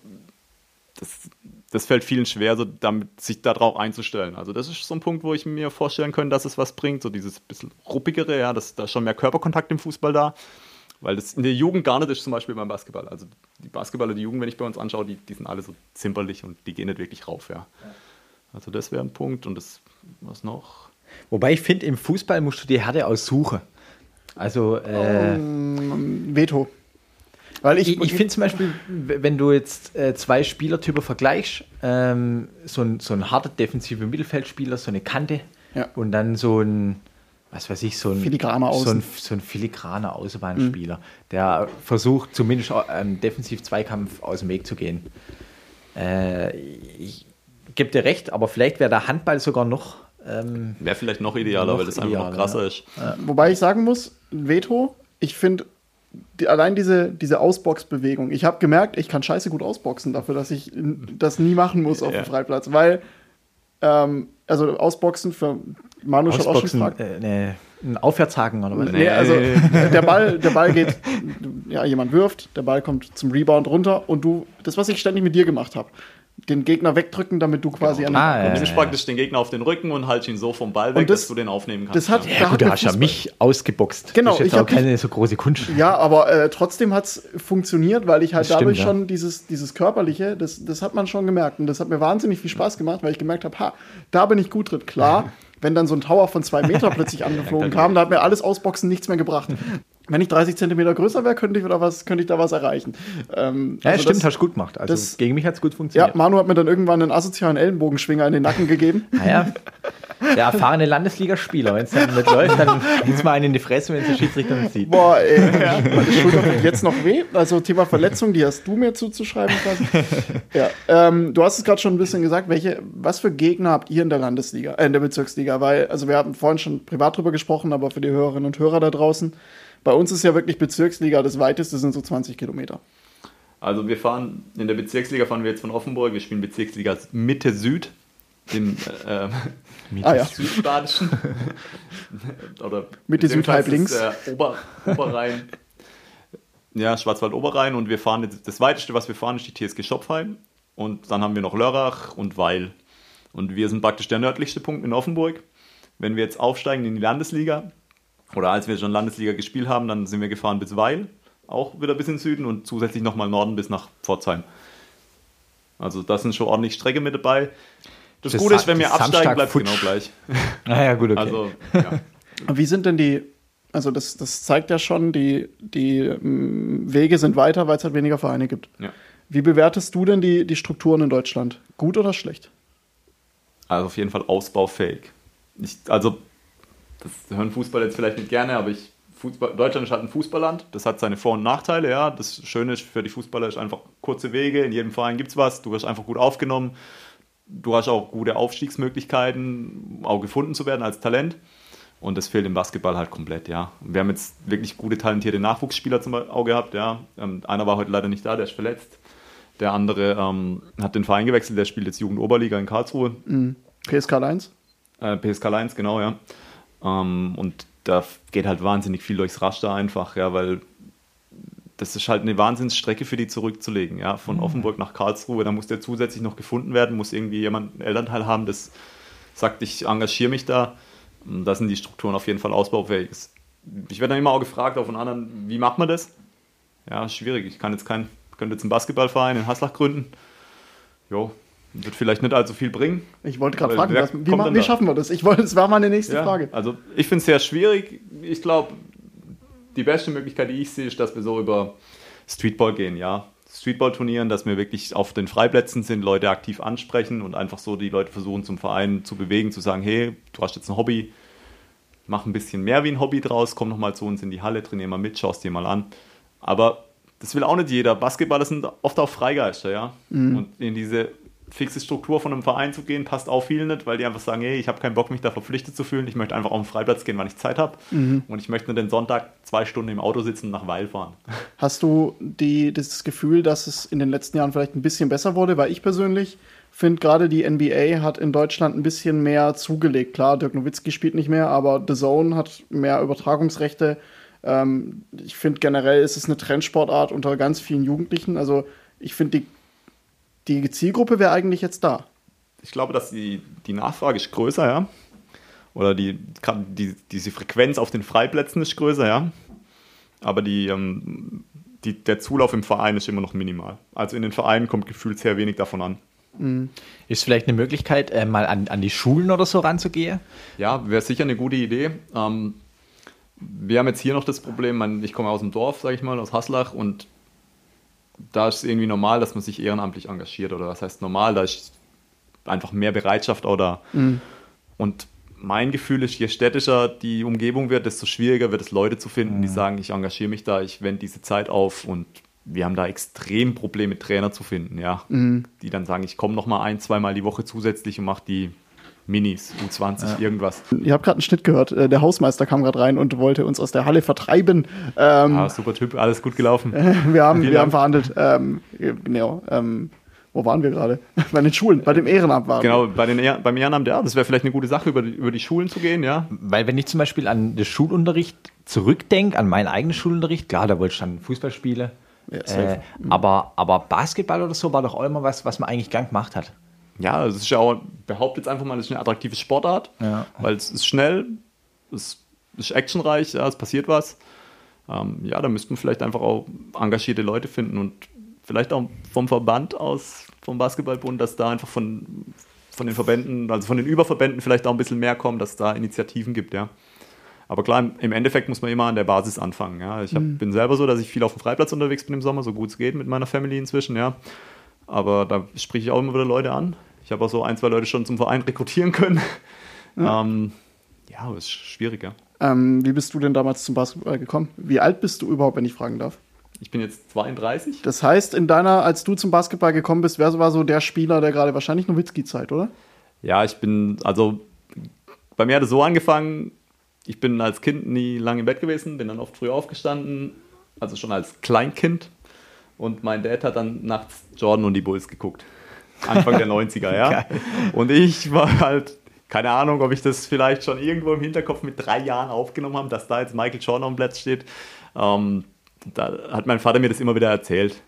das, das fällt vielen schwer, so damit, sich darauf einzustellen. Also das ist so ein Punkt, wo ich mir vorstellen könnte, dass es was bringt, so dieses bisschen ruppigere, ja, dass da ist schon mehr Körperkontakt im Fußball da, weil das in der Jugend gar nicht ist, zum Beispiel beim Basketball. Also die Basketballer, die Jugend, wenn ich bei uns anschaue, die, die sind alle so zimperlich und die gehen nicht wirklich rauf, ja. Also das wäre ein Punkt und das, was noch? Wobei ich finde, im Fußball musst du die Härte aussuchen. Also, äh, Ähm, Veto. Weil ich, ich, ich finde zum Beispiel, wenn du jetzt äh, zwei Spielertypen vergleichst, ähm, so, ein, so ein harter defensiver Mittelfeldspieler, so eine Kante Ja. und dann so ein, was weiß ich, so ein Filigraner so ein, Außen. so ein filigraner Außenbahnspieler, der versucht zumindest ähm, defensiv Zweikampf aus dem Weg zu gehen. Äh, ich gebe dir recht, aber vielleicht wäre der Handball sogar noch ähm, Wäre vielleicht noch idealer, Noch weil das einfach noch krasser ja. ist. Wobei ich sagen muss, Veto, ich finde die, allein diese, diese Ausboxbewegung, ich habe gemerkt, ich kann scheiße gut ausboxen dafür, dass ich das nie machen muss auf Ja. dem Freiplatz, weil ähm, also Ausboxen für Manu schon auch schon Ausboxen, gefragt. äh, ne, ein Aufwärtshaken oder was? Nee, also der Ball, der Ball geht, ja, jemand wirft, der Ball kommt zum Rebound runter und du, das, was ich ständig mit dir gemacht habe, den Gegner wegdrücken, damit du quasi an den Ah, Du nimmst praktisch den Gegner auf den Rücken und haltst ihn so vom Ball weg, das- dass du den aufnehmen kannst. Das hat, ja. da Ja, hat gut, du hast ja mich ausgeboxt. Genau, das ist ich jetzt auch hab dich- keine so große Kunst. Ja, aber äh, trotzdem hat es funktioniert, weil ich halt Das stimmt, dadurch ja. schon dieses, dieses Körperliche, das, das hat man schon gemerkt. Und das hat mir wahnsinnig viel Spaß gemacht, weil ich gemerkt habe, ha, da bin ich gut drin. Klar, wenn dann so ein Tower von zwei Meter plötzlich angeflogen kam, da hat mir alles Ausboxen nichts mehr gebracht. Wenn ich 30 Zentimeter größer wäre, könnte ich, da was, könnte ich da was erreichen. Ähm, Ja, also stimmt, das- hast du gut gemacht. Also das- gegen mich hat es gut Ja, funktioniert. Manu hat mir dann irgendwann einen asozialen Ellenbogenschwinger in den Nacken gegeben. Naja, der erfahrene Landesligaspieler, wenn es dann nicht läuft, dann gibt's mal einen in die Fresse, wenn es der Schiedsrichter nicht sieht. Boah, ey, meine Schulter tut jetzt noch weh. Also Thema Verletzung, die hast du mir zuzuschreiben quasi. Ja, ähm, du hast es gerade schon ein bisschen gesagt, welche, was für Gegner habt ihr in der Landesliga, äh, in der Bezirksliga? Weil, also wir hatten vorhin schon privat drüber gesprochen, aber für die Hörerinnen und Hörer da draußen, bei uns ist ja wirklich Bezirksliga das weiteste sind so 20 Kilometer. Also wir fahren, in der Bezirksliga fahren wir jetzt von Offenburg, wir spielen Bezirksliga Mitte Süd, im äh, Ah ja, Südbadischen. Oder Mitte Süd, halb links. Äh, Ober, Oberrhein. Ja, Schwarzwald-Oberrhein und wir fahren jetzt, das weiteste, was wir fahren, ist die TSG Schopfheim und dann haben wir noch Lörrach und Weil. Und wir sind praktisch der nördlichste Punkt in Offenburg. Wenn wir jetzt aufsteigen in die Landesliga, oder als wir schon Landesliga gespielt haben, dann sind wir gefahren bis Weil, auch wieder bis in den Süden und zusätzlich nochmal Norden bis nach Pforzheim. Also das sind schon ordentlich Strecke mit dabei. Das, Das Gute ist, wenn wir absteigen, bleibt genau gleich. Naja, gut, okay. Also, ja. Wie sind denn die, also das, das zeigt ja schon, die, die mm, Wege sind weiter, weil es halt weniger Vereine gibt. ja. Wie bewertest du denn die, die Strukturen in Deutschland? Gut oder schlecht? Also auf jeden Fall ausbaufähig. Ich, also, das hören Fußball jetzt vielleicht nicht gerne, aber ich, Fußball, Deutschland ist halt ein Fußballland. Das hat seine Vor- und Nachteile, ja. Das Schöne ist für die Fußballer ist einfach kurze Wege. In jedem Verein gibt es was. Du wirst einfach gut aufgenommen. Du hast auch gute Aufstiegsmöglichkeiten, auch gefunden zu werden als Talent. Und das fehlt im Basketball halt komplett, ja. Wir haben jetzt wirklich gute, talentierte Nachwuchsspieler zum Beispiel auch gehabt, ja. Ähm, einer war heute leider nicht da, der ist verletzt. Der andere ähm, hat den Verein gewechselt, der spielt jetzt Jugendoberliga in Karlsruhe. PSK 1? Äh, PSK 1, genau, ja. Ähm, und da geht halt wahnsinnig viel durchs Raster einfach, ja, weil das ist halt eine Wahnsinnsstrecke für die zurückzulegen, ja, von Offenburg nach Karlsruhe. Da muss der zusätzlich noch gefunden werden, muss irgendwie jemand einen Elternteil haben, das sagt, ich engagiere mich da. Und Da sind die Strukturen auf jeden Fall ausbaufähig. Ich werde dann immer auch gefragt, auch von anderen, wie macht man das? Ja, schwierig. Ich kann jetzt kein, könnte jetzt einen Basketballverein in Haslach gründen. Jo, wird vielleicht nicht allzu viel bringen. Ich wollte gerade fragen, was, wie, wie schaffen wir das? Ich wollte, das war meine nächste Ja, Frage. Also ich finde es sehr schwierig. Ich glaube, die beste Möglichkeit, die ich sehe, ist, dass wir so über Streetball gehen, ja. Streetball-Turnieren, dass wir wirklich auf den Freiplätzen sind, Leute aktiv ansprechen und einfach so die Leute versuchen zum Verein zu bewegen, zu sagen, hey, du hast jetzt ein Hobby, mach ein bisschen mehr wie ein Hobby draus, komm noch mal zu uns in die Halle, trainier mal mit, schau es dir mal an. Aber das will auch nicht jeder. Basketballer sind oft auch Freigeister, ja. Und in diese fixe Struktur von einem Verein zu gehen, passt auch vielen nicht, weil die einfach sagen, hey, ich habe keinen Bock, mich da verpflichtet zu fühlen. Ich möchte einfach auf den Freiplatz gehen, wann ich Zeit habe. Und ich möchte nur den Sonntag zwei Stunden im Auto sitzen und nach Weil fahren. Hast du die, das Gefühl, dass es in den letzten Jahren vielleicht ein bisschen besser wurde? Weil ich persönlich finde, gerade die NBA hat in Deutschland ein bisschen mehr zugelegt. Klar, Dirk Nowitzki spielt nicht mehr, aber The Zone hat mehr Übertragungsrechte. Ähm, ich finde generell ist es eine Trendsportart unter ganz vielen Jugendlichen. Also ich finde, die, die Zielgruppe wäre eigentlich jetzt da. Ich glaube, dass die, die Nachfrage ist größer, ja. Oder die, die, diese Frequenz auf den Freiplätzen ist größer, ja. Aber die, ähm, die, der Zulauf im Verein ist immer noch minimal. Also in den Vereinen kommt gefühlt sehr wenig davon an. Ist vielleicht eine Möglichkeit, äh, mal an, an die Schulen oder so ranzugehen? Ja, wäre sicher eine gute Idee. Ähm, wir haben jetzt hier noch das Problem, ich komme aus dem Dorf, sage ich mal, aus Haslach und da ist es irgendwie normal, dass man sich ehrenamtlich engagiert oder was heißt normal, da ist einfach mehr Bereitschaft oder und mein Gefühl ist, je städtischer die Umgebung wird, desto schwieriger wird es Leute zu finden, die sagen, ich engagiere mich da, ich wende diese Zeit auf und wir haben da extrem Probleme, Trainer zu finden, ja, die dann sagen, ich komme noch mal ein, zweimal die Woche zusätzlich und mache die Minis, U20, irgendwas. Ihr habt gerade einen Schnitt gehört. Äh, Der Hausmeister kam gerade rein und wollte uns aus der Halle vertreiben. Ähm, Ah, super Typ, alles gut gelaufen. Wir haben, Vielen wir haben verhandelt. Ähm, genau. Ähm, wo waren wir gerade? Bei den Schulen, bei dem Ehrenamt waren Genau, bei den Ehr beim Ehrenamt, ja, das wäre vielleicht eine gute Sache, über die, über die Schulen zu gehen, ja. Weil wenn ich zum Beispiel an den Schulunterricht zurückdenke, an meinen eigenen Schulunterricht, klar, da wollte ich dann Fußball spielen. Ja, äh, aber, aber Basketball oder so war doch auch immer was, was man eigentlich gern gemacht hat. Ja, es ist ja auch, behauptet jetzt einfach mal, es ist eine attraktive Sportart, Ja. weil es ist schnell, es ist actionreich, ja, es passiert was. Ähm, ja, da müssten wir vielleicht einfach auch engagierte Leute finden und vielleicht auch vom Verband aus, vom Basketballbund, dass da einfach von, von den Verbänden, also von den Überverbänden vielleicht auch ein bisschen mehr kommen, dass es da Initiativen gibt, ja. Aber klar, im Endeffekt muss man immer an der Basis anfangen. Ja. Ich hab, Mhm. bin selber so, dass ich viel auf dem Freiplatz unterwegs bin im Sommer, so gut es geht mit meiner Family inzwischen, ja. Aber da spreche ich auch immer wieder Leute an. Ich habe auch so ein, zwei Leute schon zum Verein rekrutieren können. Ja, ähm, ja aber es ist schwierig, ja. Ähm, wie bist du denn damals zum Basketball gekommen? Wie alt bist du überhaupt, wenn ich fragen darf? Ich bin jetzt 32. Das heißt, in deiner, als du zum Basketball gekommen bist, wer war so der Spieler, der gerade wahrscheinlich Nowitzki-Zeit, oder? Ja, ich bin, also bei mir hat es so angefangen, ich bin als Kind nie lange im Bett gewesen, bin dann oft früh aufgestanden, also schon als Kleinkind. Und mein Dad hat dann nachts Jordan und die Bulls geguckt. Anfang der 90er, ja. Und ich war halt, keine Ahnung, ob ich das vielleicht schon irgendwo im Hinterkopf mit drei Jahren aufgenommen habe, dass da jetzt Michael Jordan am Platz steht. Ähm, da hat mein Vater mir das immer wieder erzählt.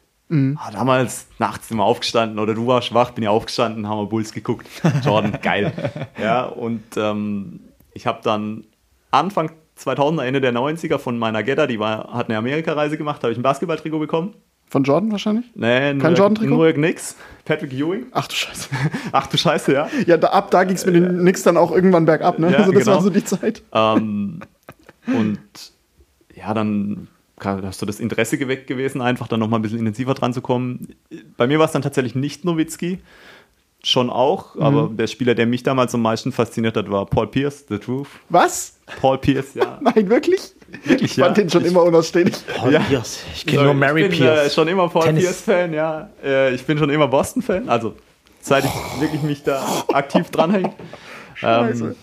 Ah, damals nachts sind wir aufgestanden oder du warst wach, bin ja aufgestanden, haben wir Bulls geguckt. Jordan, geil. Ja, und ähm, ich habe dann Anfang 2000er, Ende der 90er von meiner Gedda, die war, hat eine Amerikareise gemacht, habe ich ein Basketballtrikot bekommen. Von Jordan wahrscheinlich? Nee, Kein Jordan-Trikot? York Knicks. Patrick Ewing. Ach du Scheiße. Ach du Scheiße, ja. Ja, da, ab da ging es mit den Knicks dann auch irgendwann bergab, ne? Ja, also das genau. war so die Zeit. Ähm, und ja, dann hast du das Interesse geweckt gewesen, einfach dann nochmal ein bisschen intensiver dran zu kommen. Bei mir war es dann tatsächlich nicht Nowitzki, schon auch, aber der Spieler, der mich damals am meisten fasziniert hat, war Paul Pierce, The Truth. Was? Paul Pierce, ja. Nein, wirklich? Wirklich, Ich fand den schon immer unausstehlich. Paul Ja. Pierce. Ich kenne nur Mary ich bin Pierce. Äh, schon immer Paul Tennis. Pierce-Fan, ja. Äh, ich bin schon immer Boston-Fan, also seit ich wirklich mich da aktiv dranhänge. Ähm,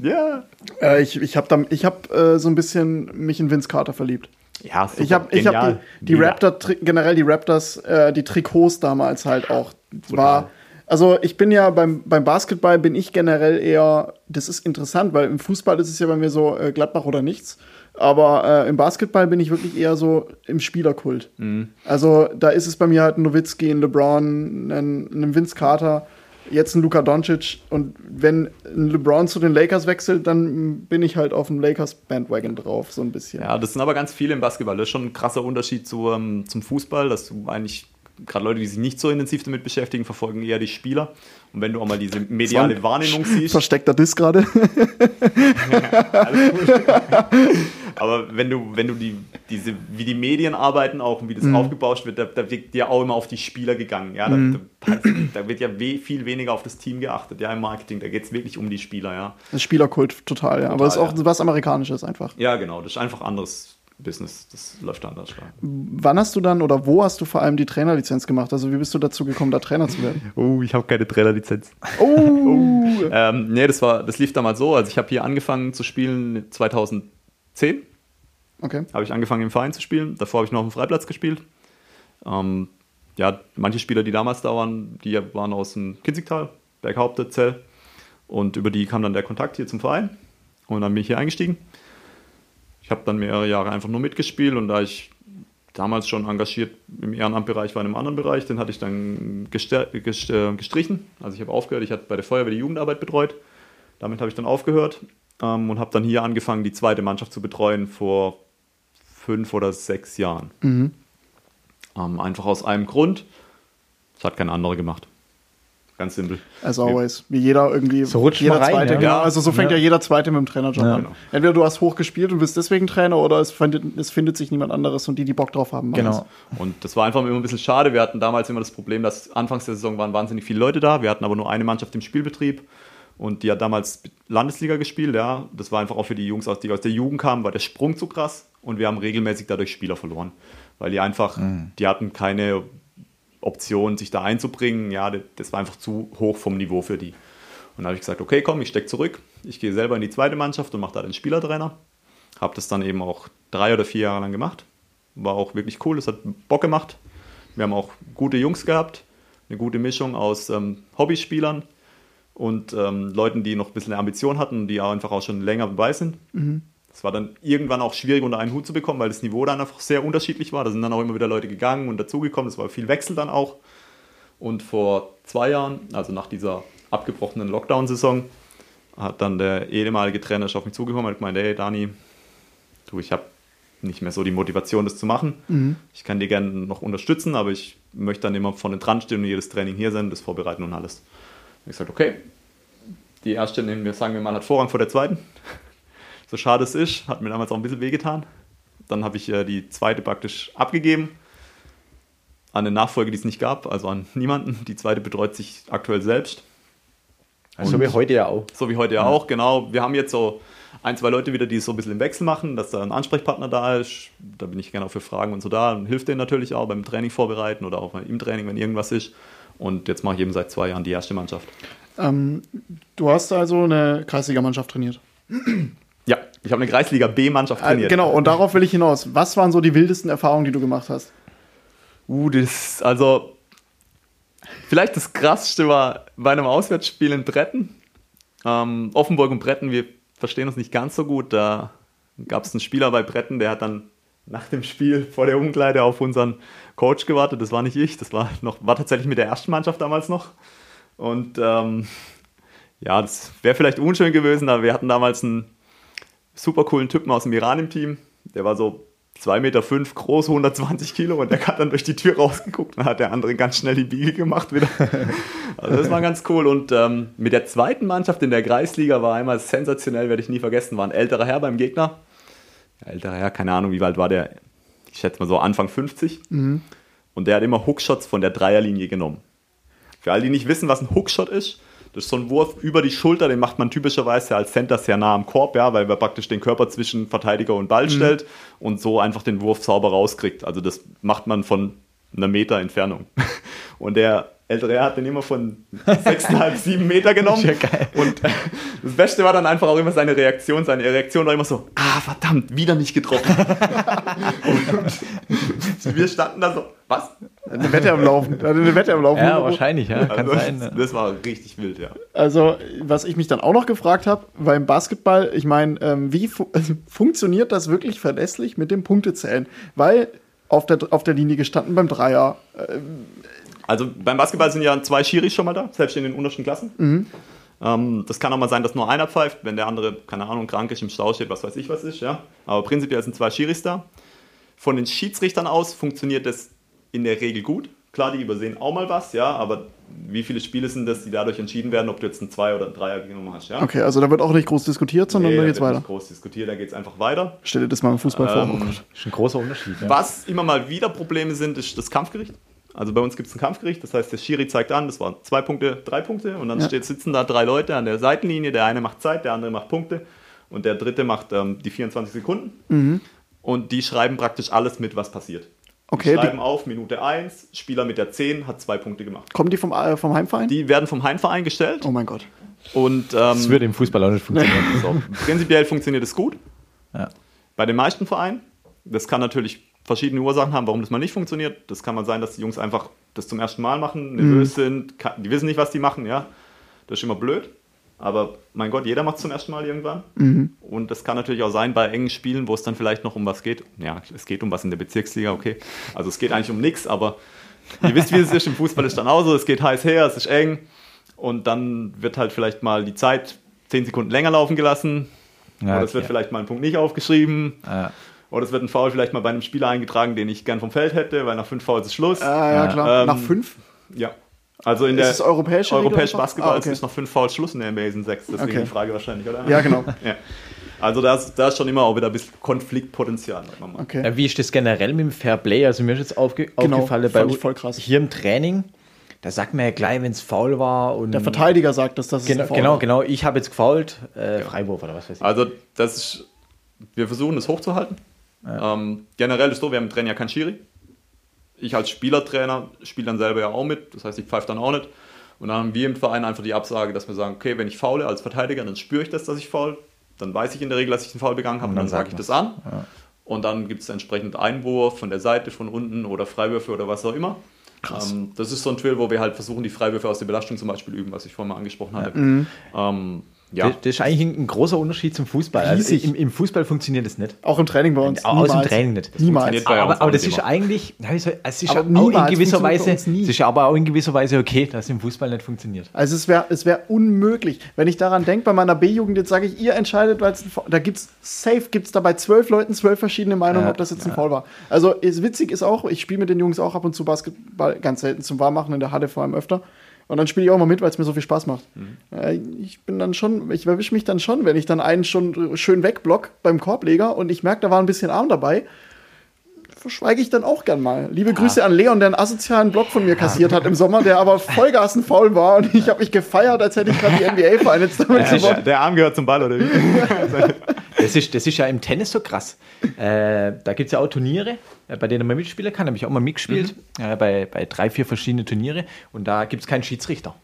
ja. Äh, ich ich habe hab, äh, so ein bisschen mich in Vince Carter verliebt. Ja, super, Ich habe ich hab die, die. Raptor, generell die Raptors, äh, die Trikots damals halt auch. Brutal. War, also ich bin ja beim, beim Basketball bin ich generell eher, das ist interessant, weil im Fußball ist es ja bei mir so äh, Gladbach oder nichts. Aber äh, im Basketball bin ich wirklich eher so im Spielerkult. Mhm. Also da ist es bei mir halt ein Nowitzki, ein LeBron, ein, ein Vince Carter, jetzt ein Luka Doncic. Und wenn ein LeBron zu den Lakers wechselt, dann bin ich halt auf dem Lakers-Bandwagon drauf, so ein bisschen. Ja, das sind aber ganz viele im Basketball. Das ist schon ein krasser Unterschied zu, ähm, zum Fußball, dass du eigentlich, gerade Leute, die sich nicht so intensiv damit beschäftigen, verfolgen eher die Spieler. Und wenn du auch mal diese mediale Wahrnehmung siehst, Versteckter Diss gerade. alles gut. aber wenn du, wenn du die, diese, wie die Medien arbeiten auch und wie das aufgebauscht wird, da, da wird ja auch immer auf die Spieler gegangen. Ja, da, da, da wird ja we, viel weniger auf das Team geachtet, ja, im Marketing. Da geht es wirklich um die Spieler, ja. Das Spielerkult total, ja. Aber es ist auch ja. was Amerikanisches einfach. Ja, genau, das ist einfach anderes Business. Das läuft anders. Ja. Wann hast du dann oder wo hast du vor allem die Trainerlizenz gemacht? Also wie bist du dazu gekommen, da Trainer zu werden? Oh, ich habe keine Trainerlizenz. Oh! Ähm, nee, das, war, das lief damals so. Also ich habe hier angefangen zu spielen 2010. Okay. Habe ich angefangen im Verein zu spielen. Davor habe ich noch auf dem Freiplatz gespielt. Ähm, ja, manche Spieler, die damals da waren, die waren aus dem Kinzigtal, Berghaupte, Zell. Und über die kam dann der Kontakt hier zum Verein. Und dann bin ich hier eingestiegen. Ich habe dann mehrere Jahre einfach nur mitgespielt und da ich damals schon engagiert im Ehrenamtbereich war in einem anderen Bereich, den hatte ich dann äh, gestrichen. Also ich habe aufgehört, ich hatte bei der Feuerwehr die Jugendarbeit betreut. Damit habe ich dann aufgehört ähm, und habe dann hier angefangen, die zweite Mannschaft zu betreuen vor fünf oder sechs Jahren. Ähm, einfach aus einem Grund, das hat kein anderer gemacht. Ganz simpel. As always. Wie jeder irgendwie. So rutscht jeder rein, Zweite, ja. genau. Also so fängt ja. Ja. jeder Zweite mit dem Trainerjob Ja. an. Genau. Entweder du hast hoch gespielt und bist deswegen Trainer oder es findet, es findet sich niemand anderes und die, die Bock drauf haben. Genau. Und das war einfach immer ein bisschen schade. Wir hatten damals immer das Problem, dass anfangs der Saison waren wahnsinnig viele Leute da. Wir hatten aber nur eine Mannschaft im Spielbetrieb und die hat damals Landesliga gespielt. Ja, das war einfach auch für die Jungs, aus- die aus der Jugend kamen, war der Sprung zu krass und wir haben regelmäßig dadurch Spieler verloren, weil die einfach, die hatten keine Option, sich da einzubringen. Ja, das- war einfach zu hoch vom Niveau für die. Und da habe ich gesagt, okay, komm, ich stecke zurück. Ich gehe selber in die zweite Mannschaft und mache da den Spielertrainer. Habe das dann eben auch drei oder vier Jahre lang gemacht. War auch wirklich cool, es hat Bock gemacht. Wir haben auch gute Jungs gehabt, eine gute Mischung aus ähm, Hobbyspielern und ähm, Leuten, die noch ein bisschen Ambition hatten, die auch einfach auch schon länger dabei sind. Es war dann irgendwann auch schwierig unter einen Hut zu bekommen, weil das Niveau dann einfach sehr unterschiedlich war. Da sind dann auch immer wieder Leute gegangen und dazugekommen. Es war viel Wechsel dann auch. Und vor zwei Jahren, also nach dieser abgebrochenen Lockdown-Saison, hat dann der ehemalige Trainer ist auf mich zugekommen und hat gemeint, hey Dani, du, ich habe nicht mehr so die Motivation, das zu machen. Ich kann dir gerne noch unterstützen, aber ich möchte dann immer vorne dran stehen und jedes Training hier sein, das vorbereiten und alles. Und ich gesagt, okay, die erste, nehmen wir, sagen wir mal, hat Vorrang vor der zweiten. So schade es ist, hat mir damals auch ein bisschen wehgetan. Dann habe ich äh, die zweite praktisch abgegeben an eine Nachfolge, die es nicht gab, also an niemanden. Die zweite betreut sich aktuell selbst. Also so wie heute ja auch. So wie heute ja auch, genau. Wir haben jetzt so ein, zwei Leute wieder, die es so ein bisschen im Wechsel machen, dass da ein Ansprechpartner da ist. Da bin ich gerne auch für Fragen und so da und hilft denen natürlich auch beim Training vorbereiten oder auch im Training, wenn irgendwas ist. Und jetzt mache ich eben seit zwei Jahren die erste Mannschaft. Ähm, du hast also eine Kreisligamannschaft trainiert. Ich habe eine Kreisliga B-Mannschaft Äh, trainiert. genau, und darauf will ich hinaus. Was waren so die wildesten Erfahrungen, die du gemacht hast? Uh, das, also, vielleicht das krasseste war bei einem Auswärtsspiel in Bretten. Ähm, Offenburg und Bretten, wir verstehen uns nicht ganz so gut. Da gab es einen Spieler bei Bretten, der hat dann nach dem Spiel vor der Umkleide auf unseren Coach gewartet. Das war nicht ich, das war, noch, war tatsächlich mit der ersten Mannschaft damals noch. Und ähm, ja, das wäre vielleicht unschön gewesen, aber wir hatten damals einen super coolen Typen aus dem Iran im Team. Der war so 2,5 Meter fünf groß, 120 Kilo und der hat dann durch die Tür rausgeguckt und hat der andere ganz schnell die Biege gemacht wieder. Also das war ganz cool. Und ähm, mit der zweiten Mannschaft in der Kreisliga war einmal sensationell, werde ich nie vergessen, war ein älterer Herr beim Gegner. Ja, älterer Herr, keine Ahnung, wie alt war der? Ich schätze mal so Anfang 50. Und der hat immer Hookshots von der Dreierlinie genommen. Für alle, die nicht wissen, was ein Hookshot ist, das ist so ein Wurf über die Schulter, den macht man typischerweise als Center sehr nah am Korb, ja, weil man praktisch den Körper zwischen Verteidiger und Ball stellt und so einfach den Wurf sauber rauskriegt. Also das macht man von einer Meter Entfernung. Und der ältere hat den immer von 6,5, 7 Meter genommen. Ja, geil. Und das Beste war dann einfach auch immer seine Reaktion. Seine Reaktion war immer so, ah, verdammt, wieder nicht getroffen. und wir standen da so, was? Eine Wette am Laufen. Eine Wette am Laufen. Ja, wahrscheinlich, ja. Kann Also, sein. ne? das, das war richtig wild, ja. Also, was ich mich dann auch noch gefragt habe, beim Basketball, ich meine, ähm, wie fu funktioniert das wirklich verlässlich mit dem Punktezählen? Weil auf der, auf der Linie gestanden beim Dreier. Äh, Also beim Basketball sind ja zwei Schiris schon mal da, selbst in den untersten Klassen. Ähm, das kann auch mal sein, dass nur einer pfeift, wenn der andere, keine Ahnung, krank ist, im Stau steht, was weiß ich was ist. Ja? Aber prinzipiell sind zwei Schiris da. Von den Schiedsrichtern aus funktioniert das in der Regel gut. Klar, die übersehen auch mal was, ja, aber wie viele Spiele sind das, die dadurch entschieden werden, ob du jetzt einen Zwei- oder einen Dreier genommen hast, ja? okay, also da wird auch nicht groß diskutiert, sondern Nee, da da geht's wird weiter. nicht groß diskutiert, da geht es einfach weiter. Stell dir das mal im Fußball vor. Ähm, Oh Gott. ist ein großer Unterschied. Ja. Was immer mal wieder Probleme sind, ist das Kampfgericht. Also bei uns gibt es ein Kampfgericht, das heißt, der Schiri zeigt an, das waren zwei Punkte, drei Punkte und dann Ja. steht, sitzen da drei Leute an der Seitenlinie, der eine macht Zeit, der andere macht Punkte und der dritte macht ähm, die 24 Sekunden und die schreiben praktisch alles mit, was passiert. Okay, die die- schreiben auf, Minute 1, Spieler mit der 10 hat zwei Punkte gemacht. Kommen die vom, äh, vom Heimverein? Die werden vom Heimverein gestellt oh mein Gott. und Das ähm, würde im Fußball auch nicht funktionieren. so, prinzipiell funktioniert es gut. Ja. Bei den meisten Vereinen. Das kann natürlich verschiedene Ursachen haben, warum das mal nicht funktioniert. Das kann mal sein, dass die Jungs einfach das zum ersten Mal machen, nervös sind, ka- die wissen nicht, was die machen, ja. Das ist immer blöd. Aber mein Gott, jeder macht es zum ersten Mal irgendwann. Und das kann natürlich auch sein bei engen Spielen, wo es dann vielleicht noch um was geht. Ja, es geht um was in der Bezirksliga, okay. Also es geht eigentlich um nichts, aber ihr wisst, wie es ist. Im Fußball ist dann auch so, es geht heiß her, es ist eng. Und dann wird halt vielleicht mal die Zeit zehn Sekunden länger laufen gelassen. Ja, Oder es wird vielleicht mal ein Punkt nicht aufgeschrieben. Ja. Oder es wird ein Foul vielleicht mal bei einem Spieler eingetragen, den ich gern vom Feld hätte, weil nach fünf Fouls ist Schluss. Ah, ja, Ja. klar. Ähm, Nach fünf? Ja. Also in Ist der es europäische europäische? Basketball Ah, okay. ist nach fünf Fouls Schluss in der NBA sind sechs. Deswegen Okay. die Frage wahrscheinlich, oder? Ja, genau. Ja. Also da ist, da ist schon immer auch wieder ein bisschen Konfliktpotenzial. sagen wir mal. Okay. Ja, wie ist das generell mit dem Fair Play? Also mir ist jetzt aufge Genau, aufgefallen, bei voll krass. hier im Training, da sagt man ja gleich, wenn es faul war. Und Der Verteidiger sagt, dass das Genau, ein Foul genau, genau. Ich habe jetzt gefault, äh, Freiwurf oder was weiß ich. Also das ist, wir versuchen es hochzuhalten. Ähm, generell ist so, wir haben im Training ja keinen Schiri. Ich als Spielertrainer spiele dann selber ja auch mit, das heißt, ich pfeife dann auch nicht. Und dann haben wir im Verein einfach die Absage, dass wir sagen, okay, wenn ich faule als Verteidiger, dann spüre ich das, dass ich faul. Dann weiß ich in der Regel, dass ich einen Foul begangen habe und dann, dann sage ich das an. Und dann gibt es entsprechend Einwurf von der Seite, von unten oder Freiwürfe oder was auch immer. Ähm, das ist so ein Drill, wo wir halt versuchen, die Freiwürfe aus der Belastung zum Beispiel üben, was ich vorhin mal angesprochen hatte. Ähm, ja. Das, das ist eigentlich ein, ein großer Unterschied zum Fußball. Also im, Im Fußball funktioniert das nicht. Auch im Training bei uns. Aus dem Niemals. Training nicht. Niemals. funktioniert bei Aber, aber auch das ist eigentlich, ja, soll- es ist Aber auch niemals in gewisser Weise, es ist ja aber auch in gewisser Weise okay, dass es im Fußball nicht funktioniert. Also es wäre es wär unmöglich. Wenn ich daran denke, bei meiner B-Jugend, jetzt sage ich, ihr entscheidet, weil es da gibt's safe, gibt es da bei zwölf Leuten zwölf verschiedene Meinungen, Ja, ob das jetzt ein Foul war. Also ist, witzig ist auch, ich spiele mit den Jungs auch ab und zu Basketball, ganz selten zum Warmmachen in der Halle vor allem öfter. Und dann spiele ich auch mal mit, weil es mir so viel Spaß macht. Äh, ich bin dann schon, ich erwische mich dann schon, wenn ich dann einen schon schön wegblock beim Korbleger und ich merke, da war ein bisschen Arm dabei, verschweige ich dann auch gern mal. Liebe Grüße an Leon, der einen asozialen Block von mir kassiert hat im Sommer, der aber Vollgas ein Foul war und ich habe mich gefeiert, als hätte ich gerade die NBA Finals damit Der, gewonnen. der Arm gehört zum Ball, oder wie? Das ist, das ist ja im Tennis so krass. Äh, da gibt es ja auch Turniere, äh, bei denen man mitspielen kann. Habe ich auch mal mitgespielt, äh, bei, bei drei, vier verschiedenen Turniere. Und da gibt es keinen Schiedsrichter.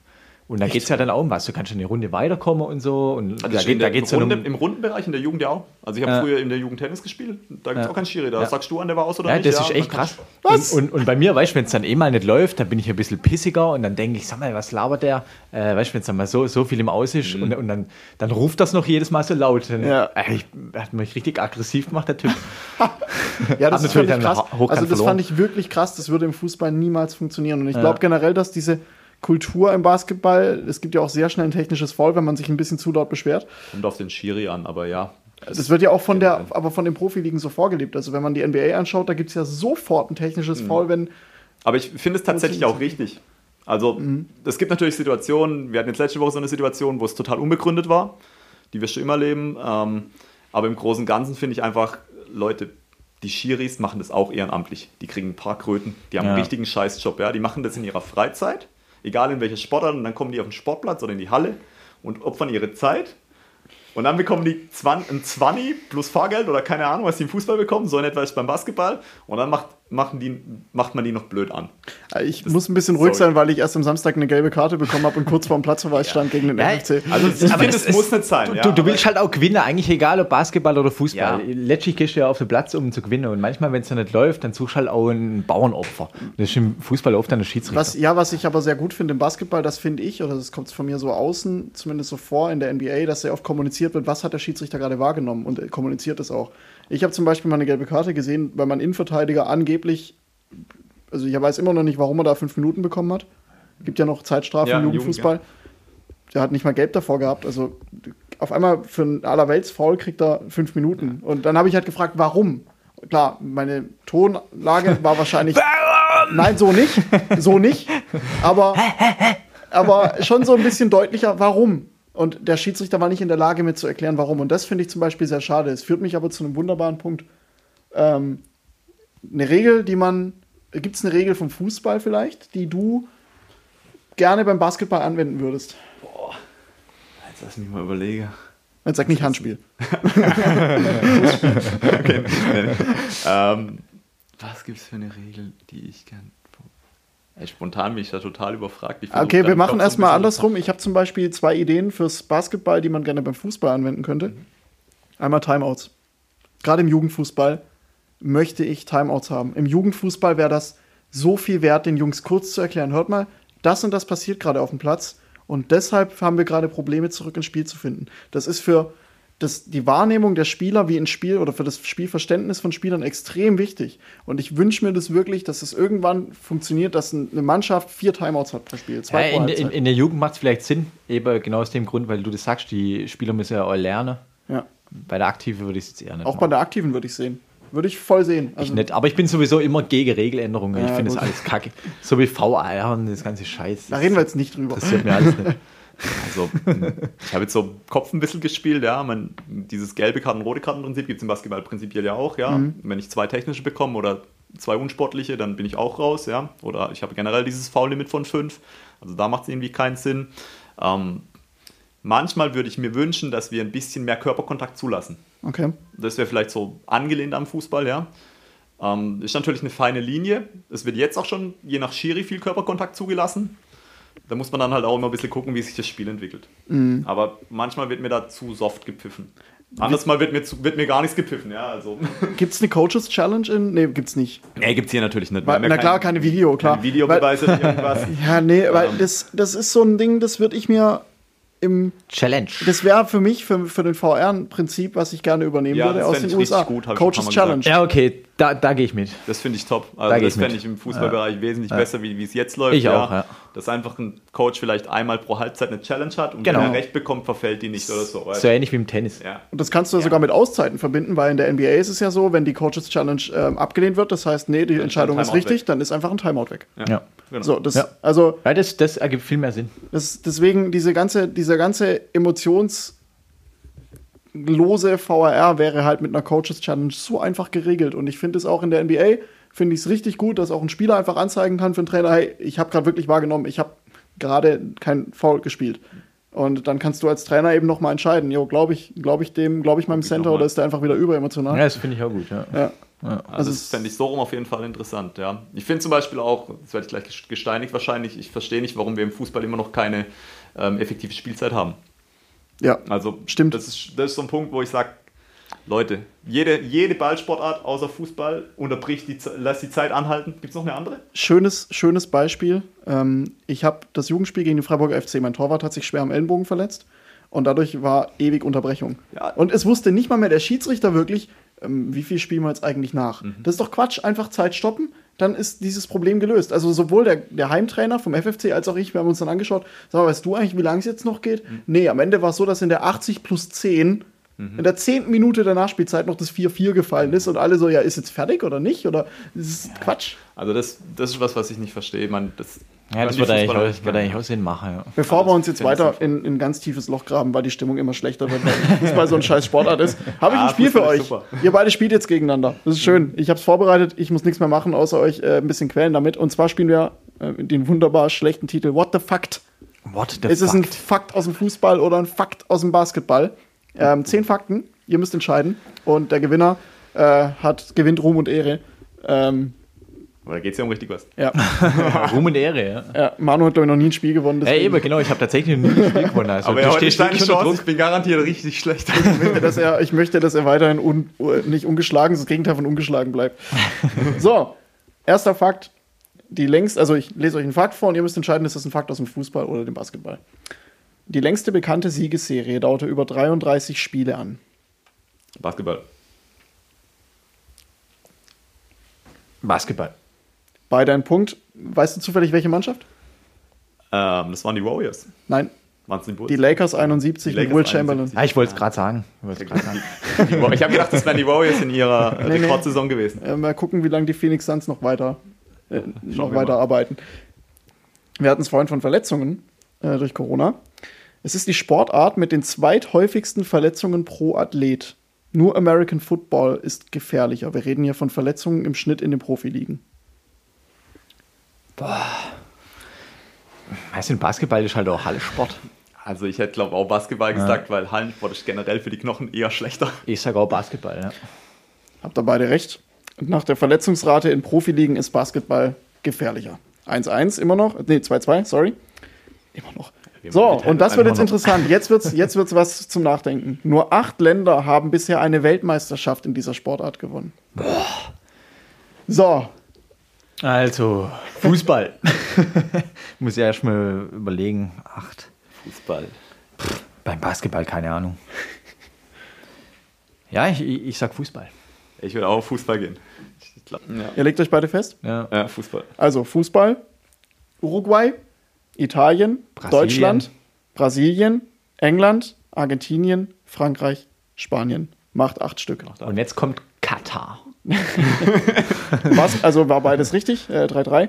Und da geht es ja dann auch um was. Du kannst eine Runde weiterkommen und so. Und da, Also in geht, da geht's dann Runde, um. Im Rundenbereich, in der Jugend ja auch. Also ich habe Ja. früher in der Jugend Tennis gespielt. Da gibt es Ja. auch keinen Schiri. Da Ja. sagst du an, der war aus oder Ja, nicht. das ist echt krass. kannst- Was? Und, und, und bei mir, weißt du, wenn es dann eh mal nicht läuft, dann bin ich ein bisschen pissiger und dann denke ich, sag mal, was labert der? Äh, weißt du, wenn es dann mal so, so viel im Aus ist und, und dann, dann ruft das noch jedes Mal so laut. Dann, Ja. äh, ich, hat mich richtig aggressiv gemacht, der Typ. Ja, das ist fand natürlich ich dann krass. Also das verloren. fand ich wirklich krass. Das würde im Fußball niemals funktionieren. Und ich Ja. glaube generell, dass diese Kultur im Basketball, es gibt ja auch sehr schnell ein technisches Foul, wenn man sich ein bisschen zu laut beschwert. Kommt auf den Schiri an, aber ja. Das wird ja auch von der, aber von den Profiligen so vorgelebt. Also wenn man die NBA anschaut, da gibt es ja sofort ein Mhm. technisches Foul, wenn Aber ich finde es tatsächlich auch richtig. Also, es gibt natürlich Situationen, wir hatten jetzt letzte Woche so eine Situation, wo es total unbegründet war, die wirst du immer leben. Ähm, aber im Großen und Ganzen finde ich einfach, Leute, die Schiris machen das auch ehrenamtlich. Die kriegen ein paar Kröten, die haben Ja. einen richtigen Scheißjob. Ja? Die machen das in ihrer Freizeit, egal in welcher Sportart, und dann kommen die auf den Sportplatz oder in die Halle und opfern ihre Zeit. Und dann bekommen die 20, ein 20 plus Fahrgeld oder keine Ahnung, was die im Fußball bekommen. So in etwa ist beim Basketball. Und dann macht, machen die, macht man die noch blöd an. äh, ich muss ein bisschen ruhig sorry. sein, weil ich erst am Samstag eine gelbe Karte bekommen habe und kurz vor dem Platzverweis stand gegen den Ja, FC. Also ich finde, es es muss nicht sein. Du, ja, du, willst halt auch gewinnen, eigentlich egal ob Basketball oder Fußball. Ja. Letztlich gehst du ja auf den Platz, um zu gewinnen. Und manchmal, wenn es dann nicht läuft, dann suchst du halt auch ein Bauernopfer. Das ist im Fußball oft dann der Schiedsrichter. Was, ja, was ich aber sehr gut finde im Basketball, das finde ich, oder das kommt von mir so außen, zumindest so vor in der NBA, dass sehr oft kommuniziert wird, was hat der Schiedsrichter gerade wahrgenommen und er kommuniziert das auch. Ich habe zum Beispiel mal eine gelbe Karte gesehen, weil mein Innenverteidiger angeblich, also ich weiß immer noch nicht, warum er da fünf Minuten bekommen hat. Gibt ja noch Zeitstrafen Ja, im Jugend, Jugendfußball. Der hat nicht mal gelb davor gehabt. Also auf einmal für einen Allerwelts-Foul kriegt er fünf Minuten. Und dann habe ich halt gefragt, warum? Klar, meine Tonlage war wahrscheinlich. Nein, so nicht. So nicht. Aber, aber schon so ein bisschen deutlicher, warum. Und der Schiedsrichter war nicht in der Lage, mir zu erklären, warum. Und das finde ich zum Beispiel sehr schade. Es führt mich aber zu einem wunderbaren Punkt. Ähm, eine Regel, die man. Gibt es eine Regel vom Fußball vielleicht, die du gerne beim Basketball anwenden würdest? Jetzt lass mich mal überlegen. Jetzt sag nicht Handspiel. Okay. ähm, was gibt es für eine Regel, die ich gern. Ey, spontan bin ich da total überfragt. Okay, wir machen erstmal andersrum. Ich habe zum Beispiel zwei Ideen fürs Basketball, die man gerne beim Fußball anwenden könnte. Einmal Timeouts. Gerade im Jugendfußball möchte ich Timeouts haben. Im Jugendfußball wäre das so viel wert, den Jungs kurz zu erklären. Hört mal, das und das passiert gerade auf dem Platz und deshalb haben wir gerade Probleme, zurück ins Spiel zu finden. Das ist für das, die Wahrnehmung der Spieler wie ein Spiel oder für das Spielverständnis von Spielern extrem wichtig. Und ich wünsche mir das wirklich, dass es irgendwann funktioniert, dass eine Mannschaft vier Timeouts hat pro Spiel. Ja, in, in, in der Jugend macht es vielleicht Sinn, eben genau aus dem Grund, weil du das sagst, die Spieler müssen ja auch lernen. ja. Bei der Aktive würde ich es jetzt eher nicht Auch bei machen. der Aktiven würde ich sehen. Würde ich voll sehen. Ich Also, nicht, aber ich bin sowieso immer gegen Regeländerungen. ich Ja, finde das alles kacke. So wie VR und das ganze Scheiß. da reden wir jetzt nicht drüber. Das interessiert mir alles nicht. Also, mh, ich habe jetzt so Kopf ein bisschen gespielt, ja. Man, dieses gelbe Karten, rote Karten-Prinzip gibt es im Basketball prinzipiell ja auch, ja. Wenn ich zwei technische bekomme oder zwei unsportliche, dann bin ich auch raus, ja. Oder ich habe generell dieses Foul-Limit von fünf. Also da macht es irgendwie keinen Sinn. Ähm, manchmal würde ich mir wünschen, dass wir ein bisschen mehr Körperkontakt zulassen. Okay. Das wäre vielleicht so angelehnt am Fußball, ja. Ähm, ist natürlich eine feine Linie. Es wird jetzt auch schon je nach Schiri viel Körperkontakt zugelassen. Da muss man dann halt auch immer ein bisschen gucken, wie sich das Spiel entwickelt. Aber manchmal wird mir da zu soft gepfiffen. Anderes Mal wird mir, zu, wird mir gar nichts gepfiffen, ja. Also. Gibt es eine Coaches Challenge in? Nee, gibt's nicht. nee, gibt es hier natürlich nicht. Weil, na kein- klar, keine Video, klar. Keine Videobeweise irgendwas. Ja, nee, weil Ähm. das, das ist so ein Ding, das würde ich mir im. Challenge. Das wäre für mich, für, für den VR ein Prinzip, was ich gerne übernehmen Ja, würde das aus den USA. gut, Coaches Challenge. ja, okay, da, da gehe ich mit. Das finde ich top. Da Also geh das fände ich im Fußballbereich wesentlich besser, wie es jetzt läuft. Ich ja. auch, ja. dass einfach ein Coach vielleicht einmal pro Halbzeit eine Challenge hat und Genau. wenn er recht bekommt, verfällt die nicht oder so. So ähnlich wie im Tennis. Ja. Und das kannst du ja sogar mit Auszeiten verbinden, weil in der NBA ist es ja so, wenn die Coaches Challenge ähm, abgelehnt wird, das heißt, nee, die Entscheidung ist richtig, weg. dann ist einfach ein Timeout weg. Ja. Genau. So, das, Ja. also Ja, das, das ergibt viel mehr Sinn. das, deswegen diese ganze, dieser ganze emotionslose VRR wäre halt mit einer Coaches Challenge so einfach geregelt. Und ich finde es auch in der NBA, finde ich es richtig gut, dass auch ein Spieler einfach anzeigen kann für einen Trainer, hey, ich habe gerade wirklich wahrgenommen, ich habe gerade kein Foul gespielt. Und dann kannst du als Trainer eben noch mal entscheiden, jo, glaube ich, glaube ich dem, glaube ich meinem ich Center oder ist der einfach wieder überemotional? Ja, das finde ich auch gut. Ja. Ja. Also, Also das fände ich so rum auf jeden Fall interessant, ja. Ich finde zum Beispiel auch, das werde ich gleich gesteinigt wahrscheinlich, ich verstehe nicht, warum wir im Fußball immer noch keine ähm, effektive Spielzeit haben. Ja. Also Stimmt. Das ist, das ist so ein Punkt, wo ich sage, Leute, jede, jede Ballsportart außer Fußball unterbricht die, lässt die Zeit anhalten. Gibt es noch eine andere? Schönes, schönes Beispiel. Ähm, ich habe das Jugendspiel gegen den Freiburger FC. Mein Torwart hat sich schwer am Ellenbogen verletzt und dadurch war ewig Unterbrechung. Ja. Und es wusste nicht mal mehr der Schiedsrichter wirklich, ähm, wie viel spielen wir jetzt eigentlich nach. Mhm. Das ist doch Quatsch. Einfach Zeit stoppen, dann ist dieses Problem gelöst. Also sowohl der, der Heimtrainer vom FFC als auch ich, wir haben uns dann angeschaut, sag mal, weißt du eigentlich, wie lange es jetzt noch geht? Mhm. Nee, am Ende war es so, dass in der 80 plus 10 in der zehnten Minute der Nachspielzeit noch das 4-4 gefallen ist und alle so, ja, ist jetzt fertig oder nicht? Oder das ist Quatsch. Also das, das ist was, was ich nicht verstehe. Man, das Ja, das die eigentlich, auch, eigentlich Sinn machen. Ja. Bevor wir uns jetzt weiter in in ein ganz tiefes Loch graben, weil die Stimmung immer schlechter wird, weil Fußball so ein scheiß Sportart ist, habe ich Ah, ein Spiel für Fußball ist euch. super. Ihr beide spielt jetzt gegeneinander. Das ist schön. Ich habe es vorbereitet. Ich muss nichts mehr machen, außer euch äh, ein bisschen quälen damit. Und zwar spielen wir äh, den wunderbar schlechten Titel What the Fact. What the Ist es ein fuck? Fakt aus dem Fußball oder ein Fakt aus dem Basketball? Ähm, zehn Fakten. Ihr müsst entscheiden. Und der Gewinner äh, hat gewinnt Ruhm und Ehre. Ähm, Aber da geht es ja um richtig was. ja. Ruhm und Ehre, ja. ja, Manu hat glaube ich noch nie ein Spiel gewonnen. Ja, deswegen- eben, genau, ich habe tatsächlich noch nie ein Spiel gewonnen. Also, Aber ja, deine wirklich unter Chance. Druck. Ich bin garantiert richtig schlecht. Ich möchte, dass er, ich möchte, dass er weiterhin un, nicht ungeschlagen, das Gegenteil von ungeschlagen bleibt. So, erster Fakt. Die längst, also ich lese euch einen Fakt vor und ihr müsst entscheiden, ist das ein Fakt aus dem Fußball oder dem Basketball. Die längste bekannte Siegesserie dauerte über 33 Spiele an. Basketball. Basketball. Beide ein Punkt. Weißt du zufällig, welche Mannschaft? Ähm, das waren die Warriors. Nein, Waren es die Bulls? die Lakers 71 Die mit Lakers Will Chamberlain. 71. Ah, ich wollte es gerade sagen. Ich ich habe gedacht, das wären die Warriors in ihrer Nee, nee. Rekordsaison gewesen. Äh, mal gucken, wie lange die Phoenix Suns noch weiter, äh, noch wir weiter mal. arbeiten. Wir hatten es vorhin von Verletzungen äh, durch Corona. Es ist die Sportart mit den zweithäufigsten Verletzungen pro Athlet. Nur American Football ist gefährlicher. Wir reden hier von Verletzungen im Schnitt in den Profiligen. Weißt du, Basketball ist halt auch Hallesport. Also ich hätte glaube auch Basketball gesagt, weil Hallensport ist generell für die Knochen eher schlechter. Ich sage auch Basketball, ja. Habt ihr beide recht. Und nach der Verletzungsrate in Profiligen ist Basketball gefährlicher. 1-1 immer noch. Nee, 2-2, sorry. Immer noch. Wir So, und das wird jetzt interessant. Jetzt wird's, jetzt wird's was zum Nachdenken. Nur acht Länder haben bisher eine Weltmeisterschaft in dieser Sportart gewonnen. So, Also, Fußball. Muss ja erstmal überlegen. Acht. Fußball. Beim Basketball, keine Ahnung. Ja, ich, ich, ich sag Fußball. Ich würde auch auf Fußball gehen. Ja. ihr legt euch beide fest. Ja. ja, Fußball. Also Fußball, Uruguay, Italien, Brasilien. Deutschland, Brasilien, England, Argentinien, Frankreich, Spanien. Macht acht Stück. Und jetzt kommt Katar. Was, also war beides richtig, äh, 3-3.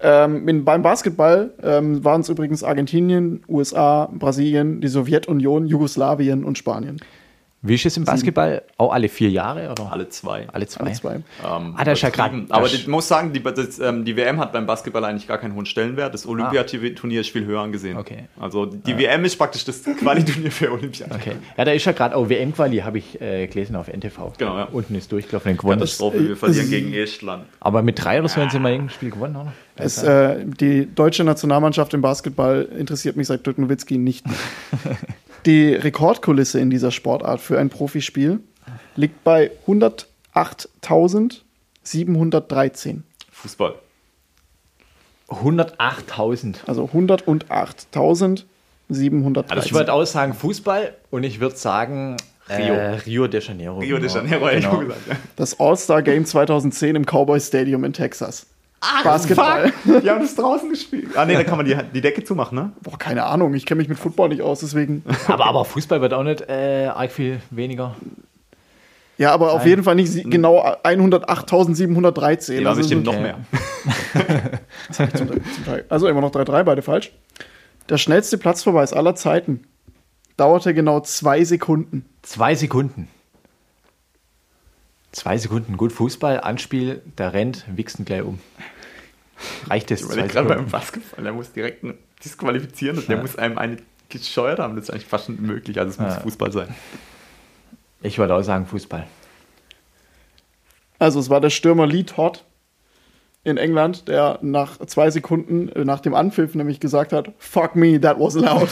Ähm, in, beim Basketball ähm, waren es übrigens Argentinien, USA, Brasilien, die Sowjetunion, Jugoslawien und Spanien. Wie ist es im Basketball? Auch alle vier Jahre oder? Alle zwei. Alle zwei. Alle zwei. Ähm, Ah, da ist ja grad- Aber das- ich muss sagen, die, das, ähm, die WM hat beim Basketball eigentlich gar keinen hohen Stellenwert. Das Olympiaturnier ist viel höher angesehen. Okay. Also die WM ist praktisch das Qualiturnier für Olympia. Okay. Ja, da ist ja gerade auch WM-Quali, habe ich äh, gelesen auf NTV. Genau, ja. Unten ist durchgelaufen und gewonnen. Katastrophe, wir verlieren gegen Estland. Aber mit drei oder so haben sie mal irgendein Spiel gewonnen, oder? Es, äh, die deutsche Nationalmannschaft im Basketball interessiert mich seit Dirk Nowitzki nicht mehr. die Rekordkulisse in dieser Sportart für ein Profispiel liegt bei 108.713. Fußball. 108.000. Also 108.713. Also ich würde auch sagen Fußball und ich würde sagen Rio. Äh, Rio de Janeiro. Rio de Genau. Janeiro, hätte ich Genau. gesagt. Ja. das All-Star Game 2010 im Cowboy Stadium in Texas. Basketball. Fuck, die haben das draußen gespielt. Ah, nee, da kann man die, die Decke zumachen, ne? Boah, keine Ahnung. Ich kenne mich mit Football nicht aus, deswegen. Aber, aber Fußball wird auch nicht äh, arg viel weniger. Ja, aber auf Nein. jeden Fall nicht sie- genau 108.713. Die waren Also bestimmt so- noch mehr. zum, zum Teil. Also immer noch 3-3, beide falsch. Der schnellste Platzverweis aller Zeiten dauerte genau zwei Sekunden. Zwei Sekunden. Zwei Sekunden. Gut, Fußball, Anspiel, der rennt, wichsen gleich um. Reicht das? Ich gerade beim. Basketball, der muss direkt disqualifizieren und der Ja. muss einem eine gescheuert haben. Das ist eigentlich fast nicht möglich. Also es muss Ja. Fußball sein. Ich würde auch sagen Fußball. Also es war der Stürmer Lee Todd in England, der nach zwei Sekunden äh, nach dem Anpfiff nämlich gesagt hat, fuck me, that was loud.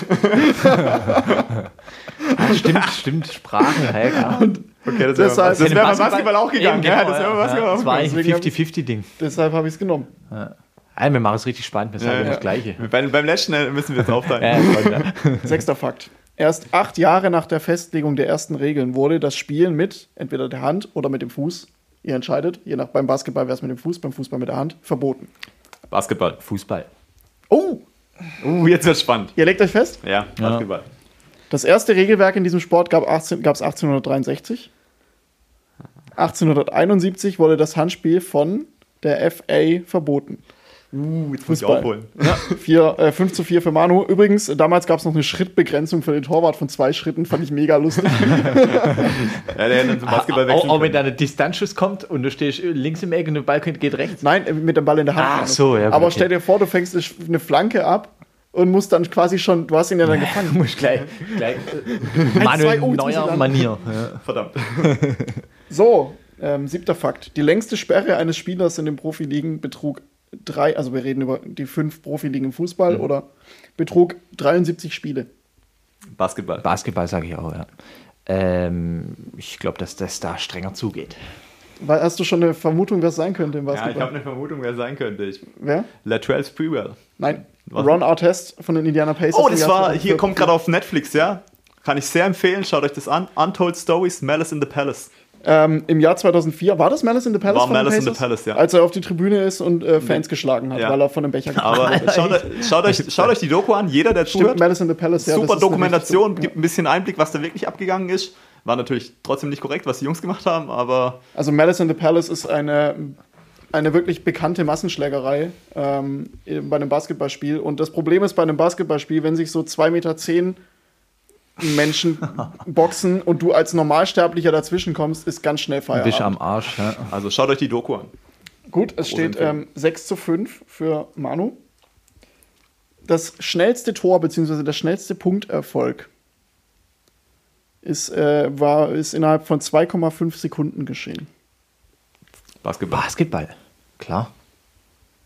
Ah, stimmt, stimmt, Sprachen, ja, klar. Okay, das Deshalb- wäre das wär beim Basketball- Basketball auch gegangen. Ja, genau, das wäre beim ja. Basketball auch Das war gegangen. ein Deswegen hab- 50-50-Ding. Deshalb habe ich es genommen. Ja, wir machen es richtig spannend, wir sagen Ja, immer ja. das Gleiche. Beim, beim letzten müssen wir jetzt aufteilen. Ja, ja. Sechster Fakt. Erst acht Jahre nach der Festlegung der ersten Regeln wurde das Spielen mit entweder der Hand oder mit dem Fuß, ihr entscheidet, je nach beim Basketball wäre es mit dem Fuß, beim Fußball mit der Hand, verboten. Basketball. Fußball. Oh, Uh, jetzt wird spannend. ihr legt euch fest? Ja, Basketball. Das erste Regelwerk in diesem Sport gab es 18, gab's 1863. 1871 wurde das Handspiel von der FA verboten. Uh, jetzt muss ich aufholen. Vier, äh, 5 zu 4 für Manu. Übrigens, damals gab es noch eine Schrittbegrenzung für den Torwart von zwei Schritten. Fand ich mega lustig. Ja, der dann zum Basketball auch, wechseln auch wenn da ein Distanzschuss kommt und du stehst links im Eck und der Ball geht rechts. Nein, mit dem Ball in der Hand. Ach Manu. so, ja, gut, Aber okay. stell dir vor, du fängst eine Flanke ab und musst dann quasi schon, du hast ihn ja dann Du gefangen. musst gleich, gleich äh, zwei, Manuel oh, neuer. Manier. Ja. Verdammt. So, ähm, siebter Fakt. Die längste Sperre eines Spielers in den Profiligen betrug drei, also wir reden über die fünf Profiligen im Fußball, oder betrug 73 Spiele. Basketball. Basketball sage ich auch, ja. Ähm, ich glaube, dass das da strenger zugeht. Weil, hast du schon eine Vermutung, wer es sein könnte im Ja, ich Basketball? habe eine Vermutung, wer es sein könnte. Ich, wer? Latrell Sprewell. Nein. Was? Ron Artest von den Indiana Pacers. Oh, das war, 2014. hier kommt gerade auf Netflix, ja? Kann ich sehr empfehlen, schaut euch das an. Untold Stories, Malice in the Palace. Ähm, Im Jahr 2004, war das Malice in the Palace? War Malice in the? Palace, ja. Als er auf die Tribüne ist und äh, Fans geschlagen hat, Ja. weil er von einem Becher Aber hat. schaut, euch- schaut, euch, schaut euch die Doku an, jeder, der Stimmt, zuhört. Malice in the Palace, ja. Super Dokumentation, richtig- gibt ein bisschen Einblick, was da wirklich abgegangen ist. War natürlich trotzdem nicht korrekt, was die Jungs gemacht haben, aber Also Malice in the Palace ist eine, eine wirklich bekannte Massenschlägerei ähm, bei einem Basketballspiel. Und das Problem ist bei einem Basketballspiel, wenn sich so 2,10 Meter Menschen boxen und du als Normalsterblicher dazwischen kommst, ist ganz schnell Bist am Feierabend. Arsch. Ja. also schaut euch die Doku an. Gut, es steht ähm, 6 zu 5 für Manu. Das schnellste Tor bzw. der schnellste Punkterfolg ist, äh, war, ist innerhalb von 2,5 Sekunden geschehen. Basketball. Basketball, klar.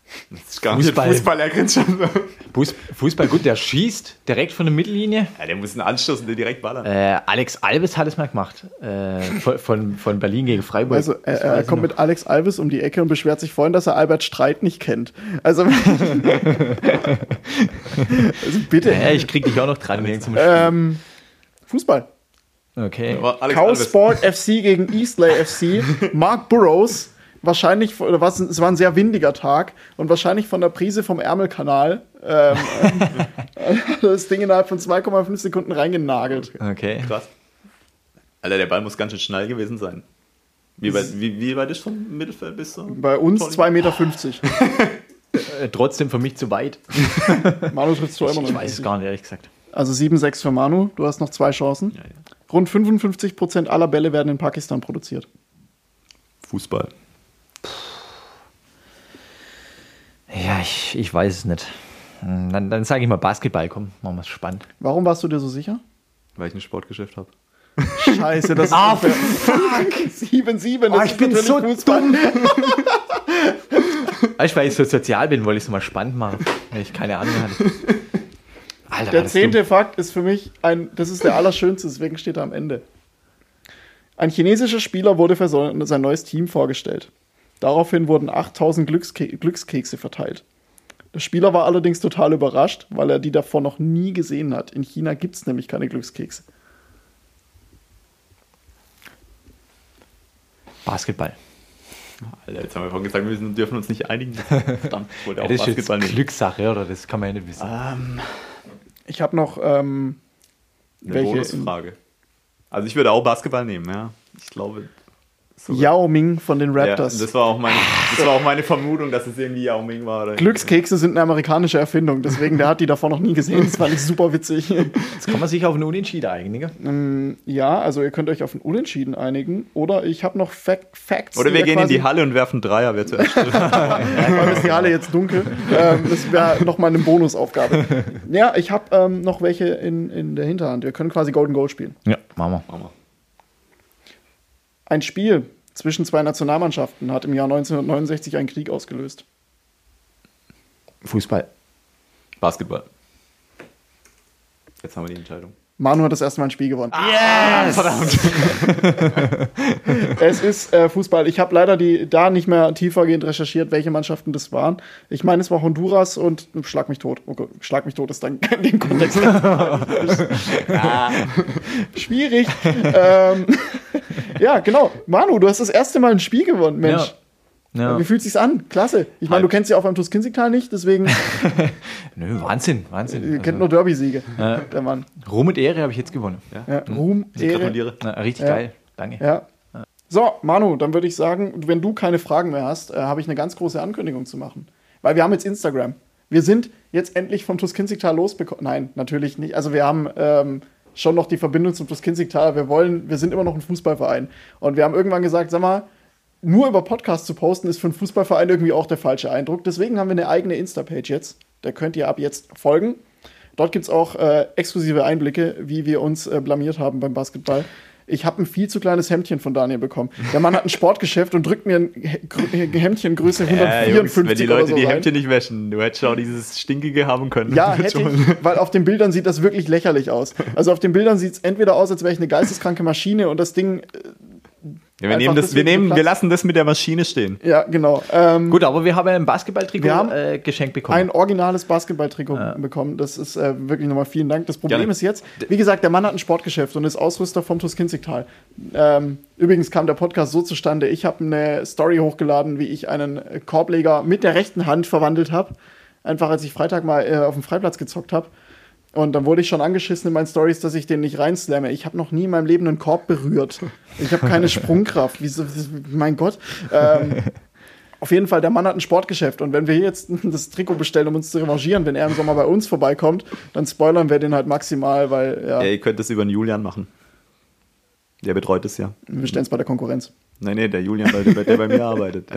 Das ist gar nicht Fußball. Fußball, er grinst schon so. Fuß, Fußball, gut, der schießt direkt von der Mittellinie. Ja, der muss einen Anstoß und den direkt ballern. Äh, Alex Alves hat es mal gemacht. Äh, von, von, Berlin gegen Freiburg. Also, er, Das er kommt noch. mit Alex Alves um die Ecke und beschwert sich vorhin, dass er Albert Streit nicht kennt. Also, also bitte. Ja, ich krieg dich auch noch dran. wegen zum Spiel. Ähm, Fußball. okay. Cow. Sport FC gegen Eastley FC. Mark Burrows, wahrscheinlich, oder was, es war ein sehr windiger Tag und wahrscheinlich von der Prise vom Ärmelkanal ähm, das Ding innerhalb von 2,5 Sekunden reingenagelt. Okay. Krass. Alter, der Ball muss ganz schön schnell gewesen sein. Wie weit, wie, wie weit ist vom Mittelfeld bis so? Bei uns 2,50 Meter. Äh, trotzdem für mich zu weit. Manu trifft zwar immer Ich noch. weiß es gar nicht, ehrlich gesagt. Also 7-6 für Manu, du hast noch zwei Chancen. Ja, ja. Rund 55% aller Bälle werden in Pakistan produziert. Fußball. Ja, ich, ich weiß es nicht. Hm, Dann, dann sage ich mal Basketball. Komm, machen wir es spannend. Warum warst du dir so sicher? Weil ich ein Sportgeschäft habe. Scheiße, das ist Ah, unfair. Fuck! 7-7, das Oh, ist ich bin so Fußball. Weißt du, weil ich so sozial bin, wollte ich es mal spannend machen. Weil ich keine Ahnung hatte. Alter, Der zehnte Fakt ist für mich ein, das ist der allerschönste, deswegen steht er am Ende. Ein chinesischer Spieler wurde für sein neues Team vorgestellt. Daraufhin wurden 8000 Glückske Glückskekse verteilt. Der Spieler war allerdings total überrascht, weil er die davor noch nie gesehen hat. In China gibt es nämlich keine Glückskekse. Basketball. Alter, jetzt haben wir vorhin gesagt, wir müssen- dürfen uns nicht einigen. Verdammt, ich wollte Ja, auch das ist jetzt Basketball nehmen. Glückssache, oder? Das kann man ja nicht wissen. Ähm, ich habe noch ähm, Eine welche. Bonusfrage. Also ich würde auch Basketball nehmen, ja. Ich glaube. So- Yao Ming von den Ja, Raptors. das, war auch meine, das war auch meine Vermutung, dass es irgendwie Yao Ming war. Oder Glückskekse sind eine amerikanische Erfindung, deswegen der hat die davor noch nie gesehen. Das fand ich super witzig. Jetzt kann man sich auf einen Unentschieden einigen. Ähm, ja, also ihr könnt euch auf ein Unentschieden einigen. Oder ich habe noch Fact Facts. Oder wir ja gehen in die Halle und werfen Dreier, wer zuerst. Weil ist die Halle jetzt dunkel. Ähm, das wäre nochmal eine Bonusaufgabe. Ja, ich habe ähm, noch welche in, in der Hinterhand. Wir können quasi Golden Goal spielen. Ja, machen wir. Machen wir. Ein Spiel zwischen zwei Nationalmannschaften hat im Jahr 1969 einen Krieg ausgelöst. Fußball. Basketball. Jetzt haben wir die Entscheidung. Manu hat das erste Mal ein Spiel gewonnen. Yes! Verdammt. Es ist äh, Fußball. Ich habe leider die, da nicht mehr tiefergehend recherchiert, welche Mannschaften das waren. Ich meine, es war Honduras und Schlag mich tot. Oh Gott, Schlag mich tot ist dann in dem Kontext. Schwierig. ähm, ja, genau. Manu, du hast das erste Mal ein Spiel gewonnen, Mensch. Ja. Wie fühlt sich's an? Klasse. Ich meine, du kennst ja auch beim Tuskinsital nicht, deswegen Nö, Wahnsinn, Wahnsinn. ihr kennt Also, nur Derby-Siege, der Mann. Ruhm und Ehre habe ich jetzt gewonnen. Ja, Ruhm, Ehre. Gratuliere. Na, richtig Ja. geil. Danke. Ja. So, Manu, dann würde ich sagen, wenn du keine Fragen mehr hast, äh, habe ich eine ganz große Ankündigung zu machen. Weil wir haben jetzt Instagram. Wir sind jetzt endlich vom Tuskinzigtal losbekommen. Nein, natürlich nicht. Also wir haben ähm, schon noch die Verbindung zum Tuskinzigtal. Wir wollen, wir sind immer noch ein Fußballverein. Und wir haben irgendwann gesagt, sag mal, nur über Podcasts zu posten, ist für einen Fußballverein irgendwie auch der falsche Eindruck. Deswegen haben wir eine eigene Insta-Page jetzt. Da könnt ihr ab jetzt folgen. Dort gibt es auch äh, exklusive Einblicke, wie wir uns äh, blamiert haben beim Basketball. Ich habe ein viel zu kleines Hemdchen von Daniel bekommen. Der Mann hat ein Sportgeschäft und drückt mir ein He- Gr- Hemdchen Größe Ja, 154 Jungs, wenn die Leute so die rein. Hemdchen nicht wäschen, du hättest auch dieses Stinkige haben können. Ja, hätte ich, weil auf den Bildern sieht das wirklich lächerlich aus. Also auf den Bildern sieht es entweder aus, als wäre ich eine geisteskranke Maschine und das Ding, äh, Ja, wir, nehmen das, wir, nehmen, Platz. wir lassen das mit der Maschine stehen. ja, genau. Ähm, Gut, aber wir haben ein Basketballtrikot Wir haben äh, geschenkt bekommen. ein originales Basketballtrikot bekommen. Das ist äh, wirklich nochmal vielen Dank. Das Problem Gerne. ist jetzt, wie gesagt, der Mann hat ein Sportgeschäft und ist Ausrüster vom Tuskinzigtal. Ähm, übrigens kam der Podcast so zustande, ich habe eine Story hochgeladen, wie ich einen Korbleger mit der rechten Hand verwandelt habe. Einfach als ich Freitag mal äh, auf dem Freiplatz gezockt habe. Und dann wurde ich schon angeschissen in meinen Stories, dass ich den nicht reinslamme. Ich habe noch nie in meinem Leben einen Korb berührt. Ich habe keine Sprungkraft. Wieso, mein Gott. Ähm, auf jeden Fall, der Mann hat ein Sportgeschäft. Und wenn wir hier jetzt das Trikot bestellen, um uns zu revanchieren, wenn er im Sommer bei uns vorbeikommt, dann spoilern wir den halt maximal, weil ja, Ja, ihr könnt das über den Julian machen. Der betreut es ja. wir bestellen es bei der Konkurrenz. Nein, nee, der Julian, der, der bei mir arbeitet.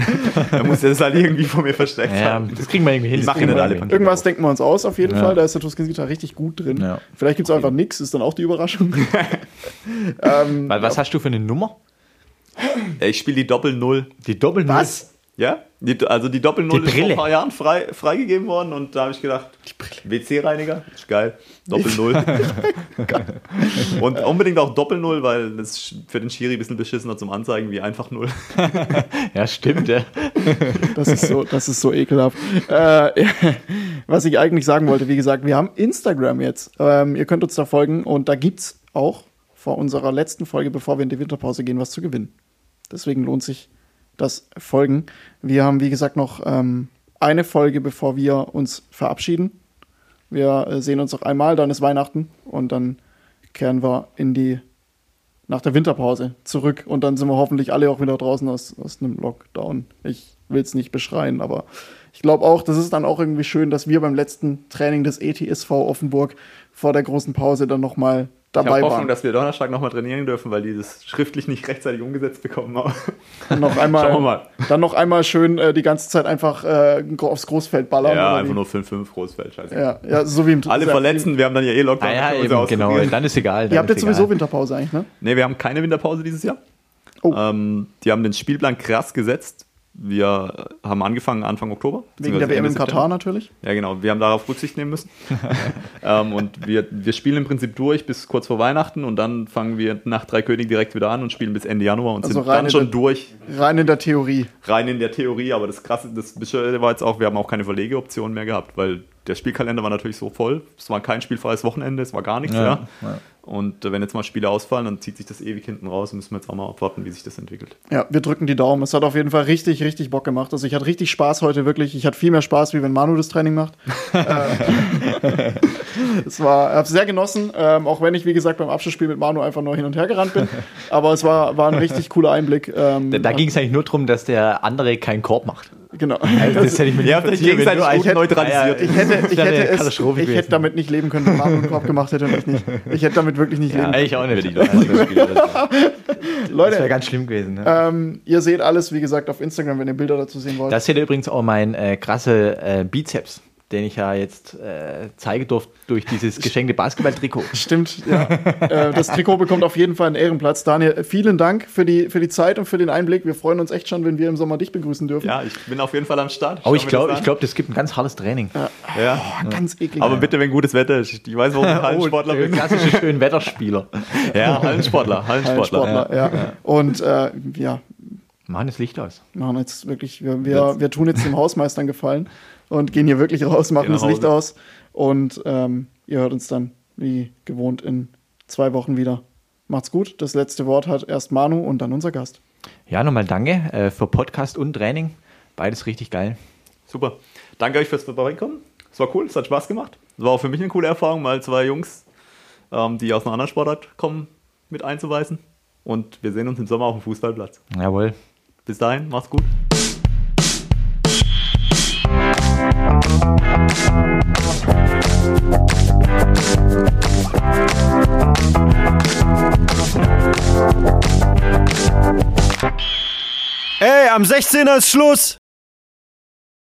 Der muss das halt irgendwie von mir versteckt ja, haben. das kriegen wir irgendwie hin. Machen kriegen nicht wir alle Irgendwas denken wir uns aus, auf jeden Ja. Fall. Da ist der Tuskin-Gitarre richtig gut drin. Ja. Vielleicht gibt es einfach nichts, ist dann auch die Überraschung. hin. Weil, was hast du für eine Nummer? Ja, ich spiele die Doppel-Null. Die Doppel Was? Ja? Die, also die Doppel-Null Die ist vor ein paar Jahren frei, freigegeben worden und da habe ich gedacht, WC-Reiniger, ist geil. Doppel-Null. und unbedingt auch Doppel-Null, weil das ist für den Schiri ein bisschen beschissener zum Anzeigen wie einfach Null. Ja, stimmt, ja. Das ist so, das ist so ekelhaft. Äh, was ich eigentlich sagen wollte, wie gesagt, wir haben Instagram jetzt. Ähm, ihr könnt uns da folgen und da gibt's auch vor unserer letzten Folge, bevor wir in die Winterpause gehen, was zu gewinnen. Deswegen lohnt sich das Folgen. Wir haben, wie gesagt, noch ähm, eine Folge, bevor wir uns verabschieden. Wir äh, sehen uns noch einmal, dann ist Weihnachten und dann kehren wir in die nach der Winterpause zurück und dann sind wir hoffentlich alle auch wieder draußen aus, aus einem Lockdown. Ich will es nicht beschreien, aber ich glaube auch, das ist dann auch irgendwie schön, dass wir beim letzten Training des ETSV Offenburg vor der großen Pause dann nochmal dabei habe Hoffnung, waren. dass wir Donnerstag nochmal trainieren dürfen, weil die das schriftlich nicht rechtzeitig umgesetzt bekommen haben. Und noch einmal, Schauen wir mal. Dann noch einmal schön äh, die ganze Zeit einfach äh, aufs Großfeld ballern. Ja, einfach wie? nur 5-5 Großfeld, scheiße. Ja, ja, so wie im Alle ja, Verletzten, wir haben dann ja eh Lockdown. Ah, ja, eben, genau. Dann ist egal. Ihr dann habt ist jetzt sowieso egal. Winterpause eigentlich, ne? Nee, wir haben keine Winterpause dieses Jahr. Oh. Ähm, die haben den Spielplan krass gesetzt. Wir haben angefangen Anfang Oktober. Wegen der WM in Katar natürlich. Ja, genau. Wir haben darauf Rücksicht nehmen müssen. ähm, und wir, wir spielen im Prinzip durch bis kurz vor Weihnachten und dann fangen wir nach Drei König direkt wieder an und spielen bis Ende Januar und Also sind dann schon der- durch, Rein in der Theorie. rein in der Theorie. Aber das Krasse, das Bescheuerte war jetzt auch, wir haben auch keine Verlegeoptionen mehr gehabt, weil der Spielkalender war natürlich so voll. Es war kein spielfreies Wochenende, es war gar nichts, ja. Ja, ja. Und äh, wenn jetzt mal Spiele ausfallen, dann zieht sich das ewig hinten raus. Müssen wir jetzt auch mal abwarten, wie sich das entwickelt. Ja, wir drücken die Daumen. Es hat auf jeden Fall richtig, richtig Bock gemacht. Also ich hatte richtig Spaß heute, wirklich. Ich hatte viel mehr Spaß, wie wenn Manu das Training macht. Äh, es war, ich habe sehr genossen, ähm, auch wenn ich, wie gesagt, beim Abschlussspiel mit Manu einfach nur hin und her gerannt bin. Aber es war, war ein richtig cooler Einblick. Ähm, Da, da ging es eigentlich nur darum, dass der andere keinen Korb macht. Genau. Also das hätte ich mir wenn gegenseitig gut ein- neutralisiert. Ich hätte, ich hätte, es, ich hätte damit nicht leben können, wenn Manu einen Korb gemacht hätte und ich nicht. Ich hätte damit wirklich nicht leben Ja, können. ich auch nicht. Wenn Das ich das wäre Leute, ganz schlimm gewesen. Ne? ähm, ihr seht alles, wie gesagt, auf Instagram, wenn ihr Bilder dazu sehen wollt. Das hätte übrigens auch mein äh, krasse äh, Bizeps, den ich ja jetzt äh, zeigen durfte durch dieses geschenkte Basketball-Trikot. Stimmt, ja. äh, das Trikot bekommt auf jeden Fall einen Ehrenplatz. Daniel, vielen Dank für die, für die Zeit und für den Einblick. Wir freuen uns echt schon, wenn wir im Sommer dich begrüßen dürfen. Ja, ich bin auf jeden Fall am Start. Oh, ich mir glaube, das ich glaub, das gibt ein ganz hartes Training. Ja. Oh, ganz eklig. Aber bitte, wenn gutes Wetter ist. Ich weiß, warum ich Hallensportler oh, bin. klassische Schönwetterspieler. Ja, Hallensportler. Hallensportler. Sportler, ja. Und äh, ja, Machen das Licht aus. machen jetzt wirklich, wir, wir, wir tun jetzt dem Hausmeister einen Gefallen und gehen hier wirklich raus, machen das Licht aus und ähm, ihr hört uns dann wie gewohnt in zwei Wochen wieder. Macht's gut. Das letzte Wort hat erst Manu und dann unser Gast. Ja, nochmal danke äh, für Podcast und Training. Beides richtig geil. Super. Danke euch fürs Vorbeikommen. Es war cool, es hat Spaß gemacht. Es war auch für mich eine coole Erfahrung, mal zwei Jungs, ähm, die aus einer anderen Sportart kommen, mit einzuweisen. Und wir sehen uns im Sommer auf dem Fußballplatz. Jawohl. Bis dahin, macht's gut. Ey, am 16er ist Schluss.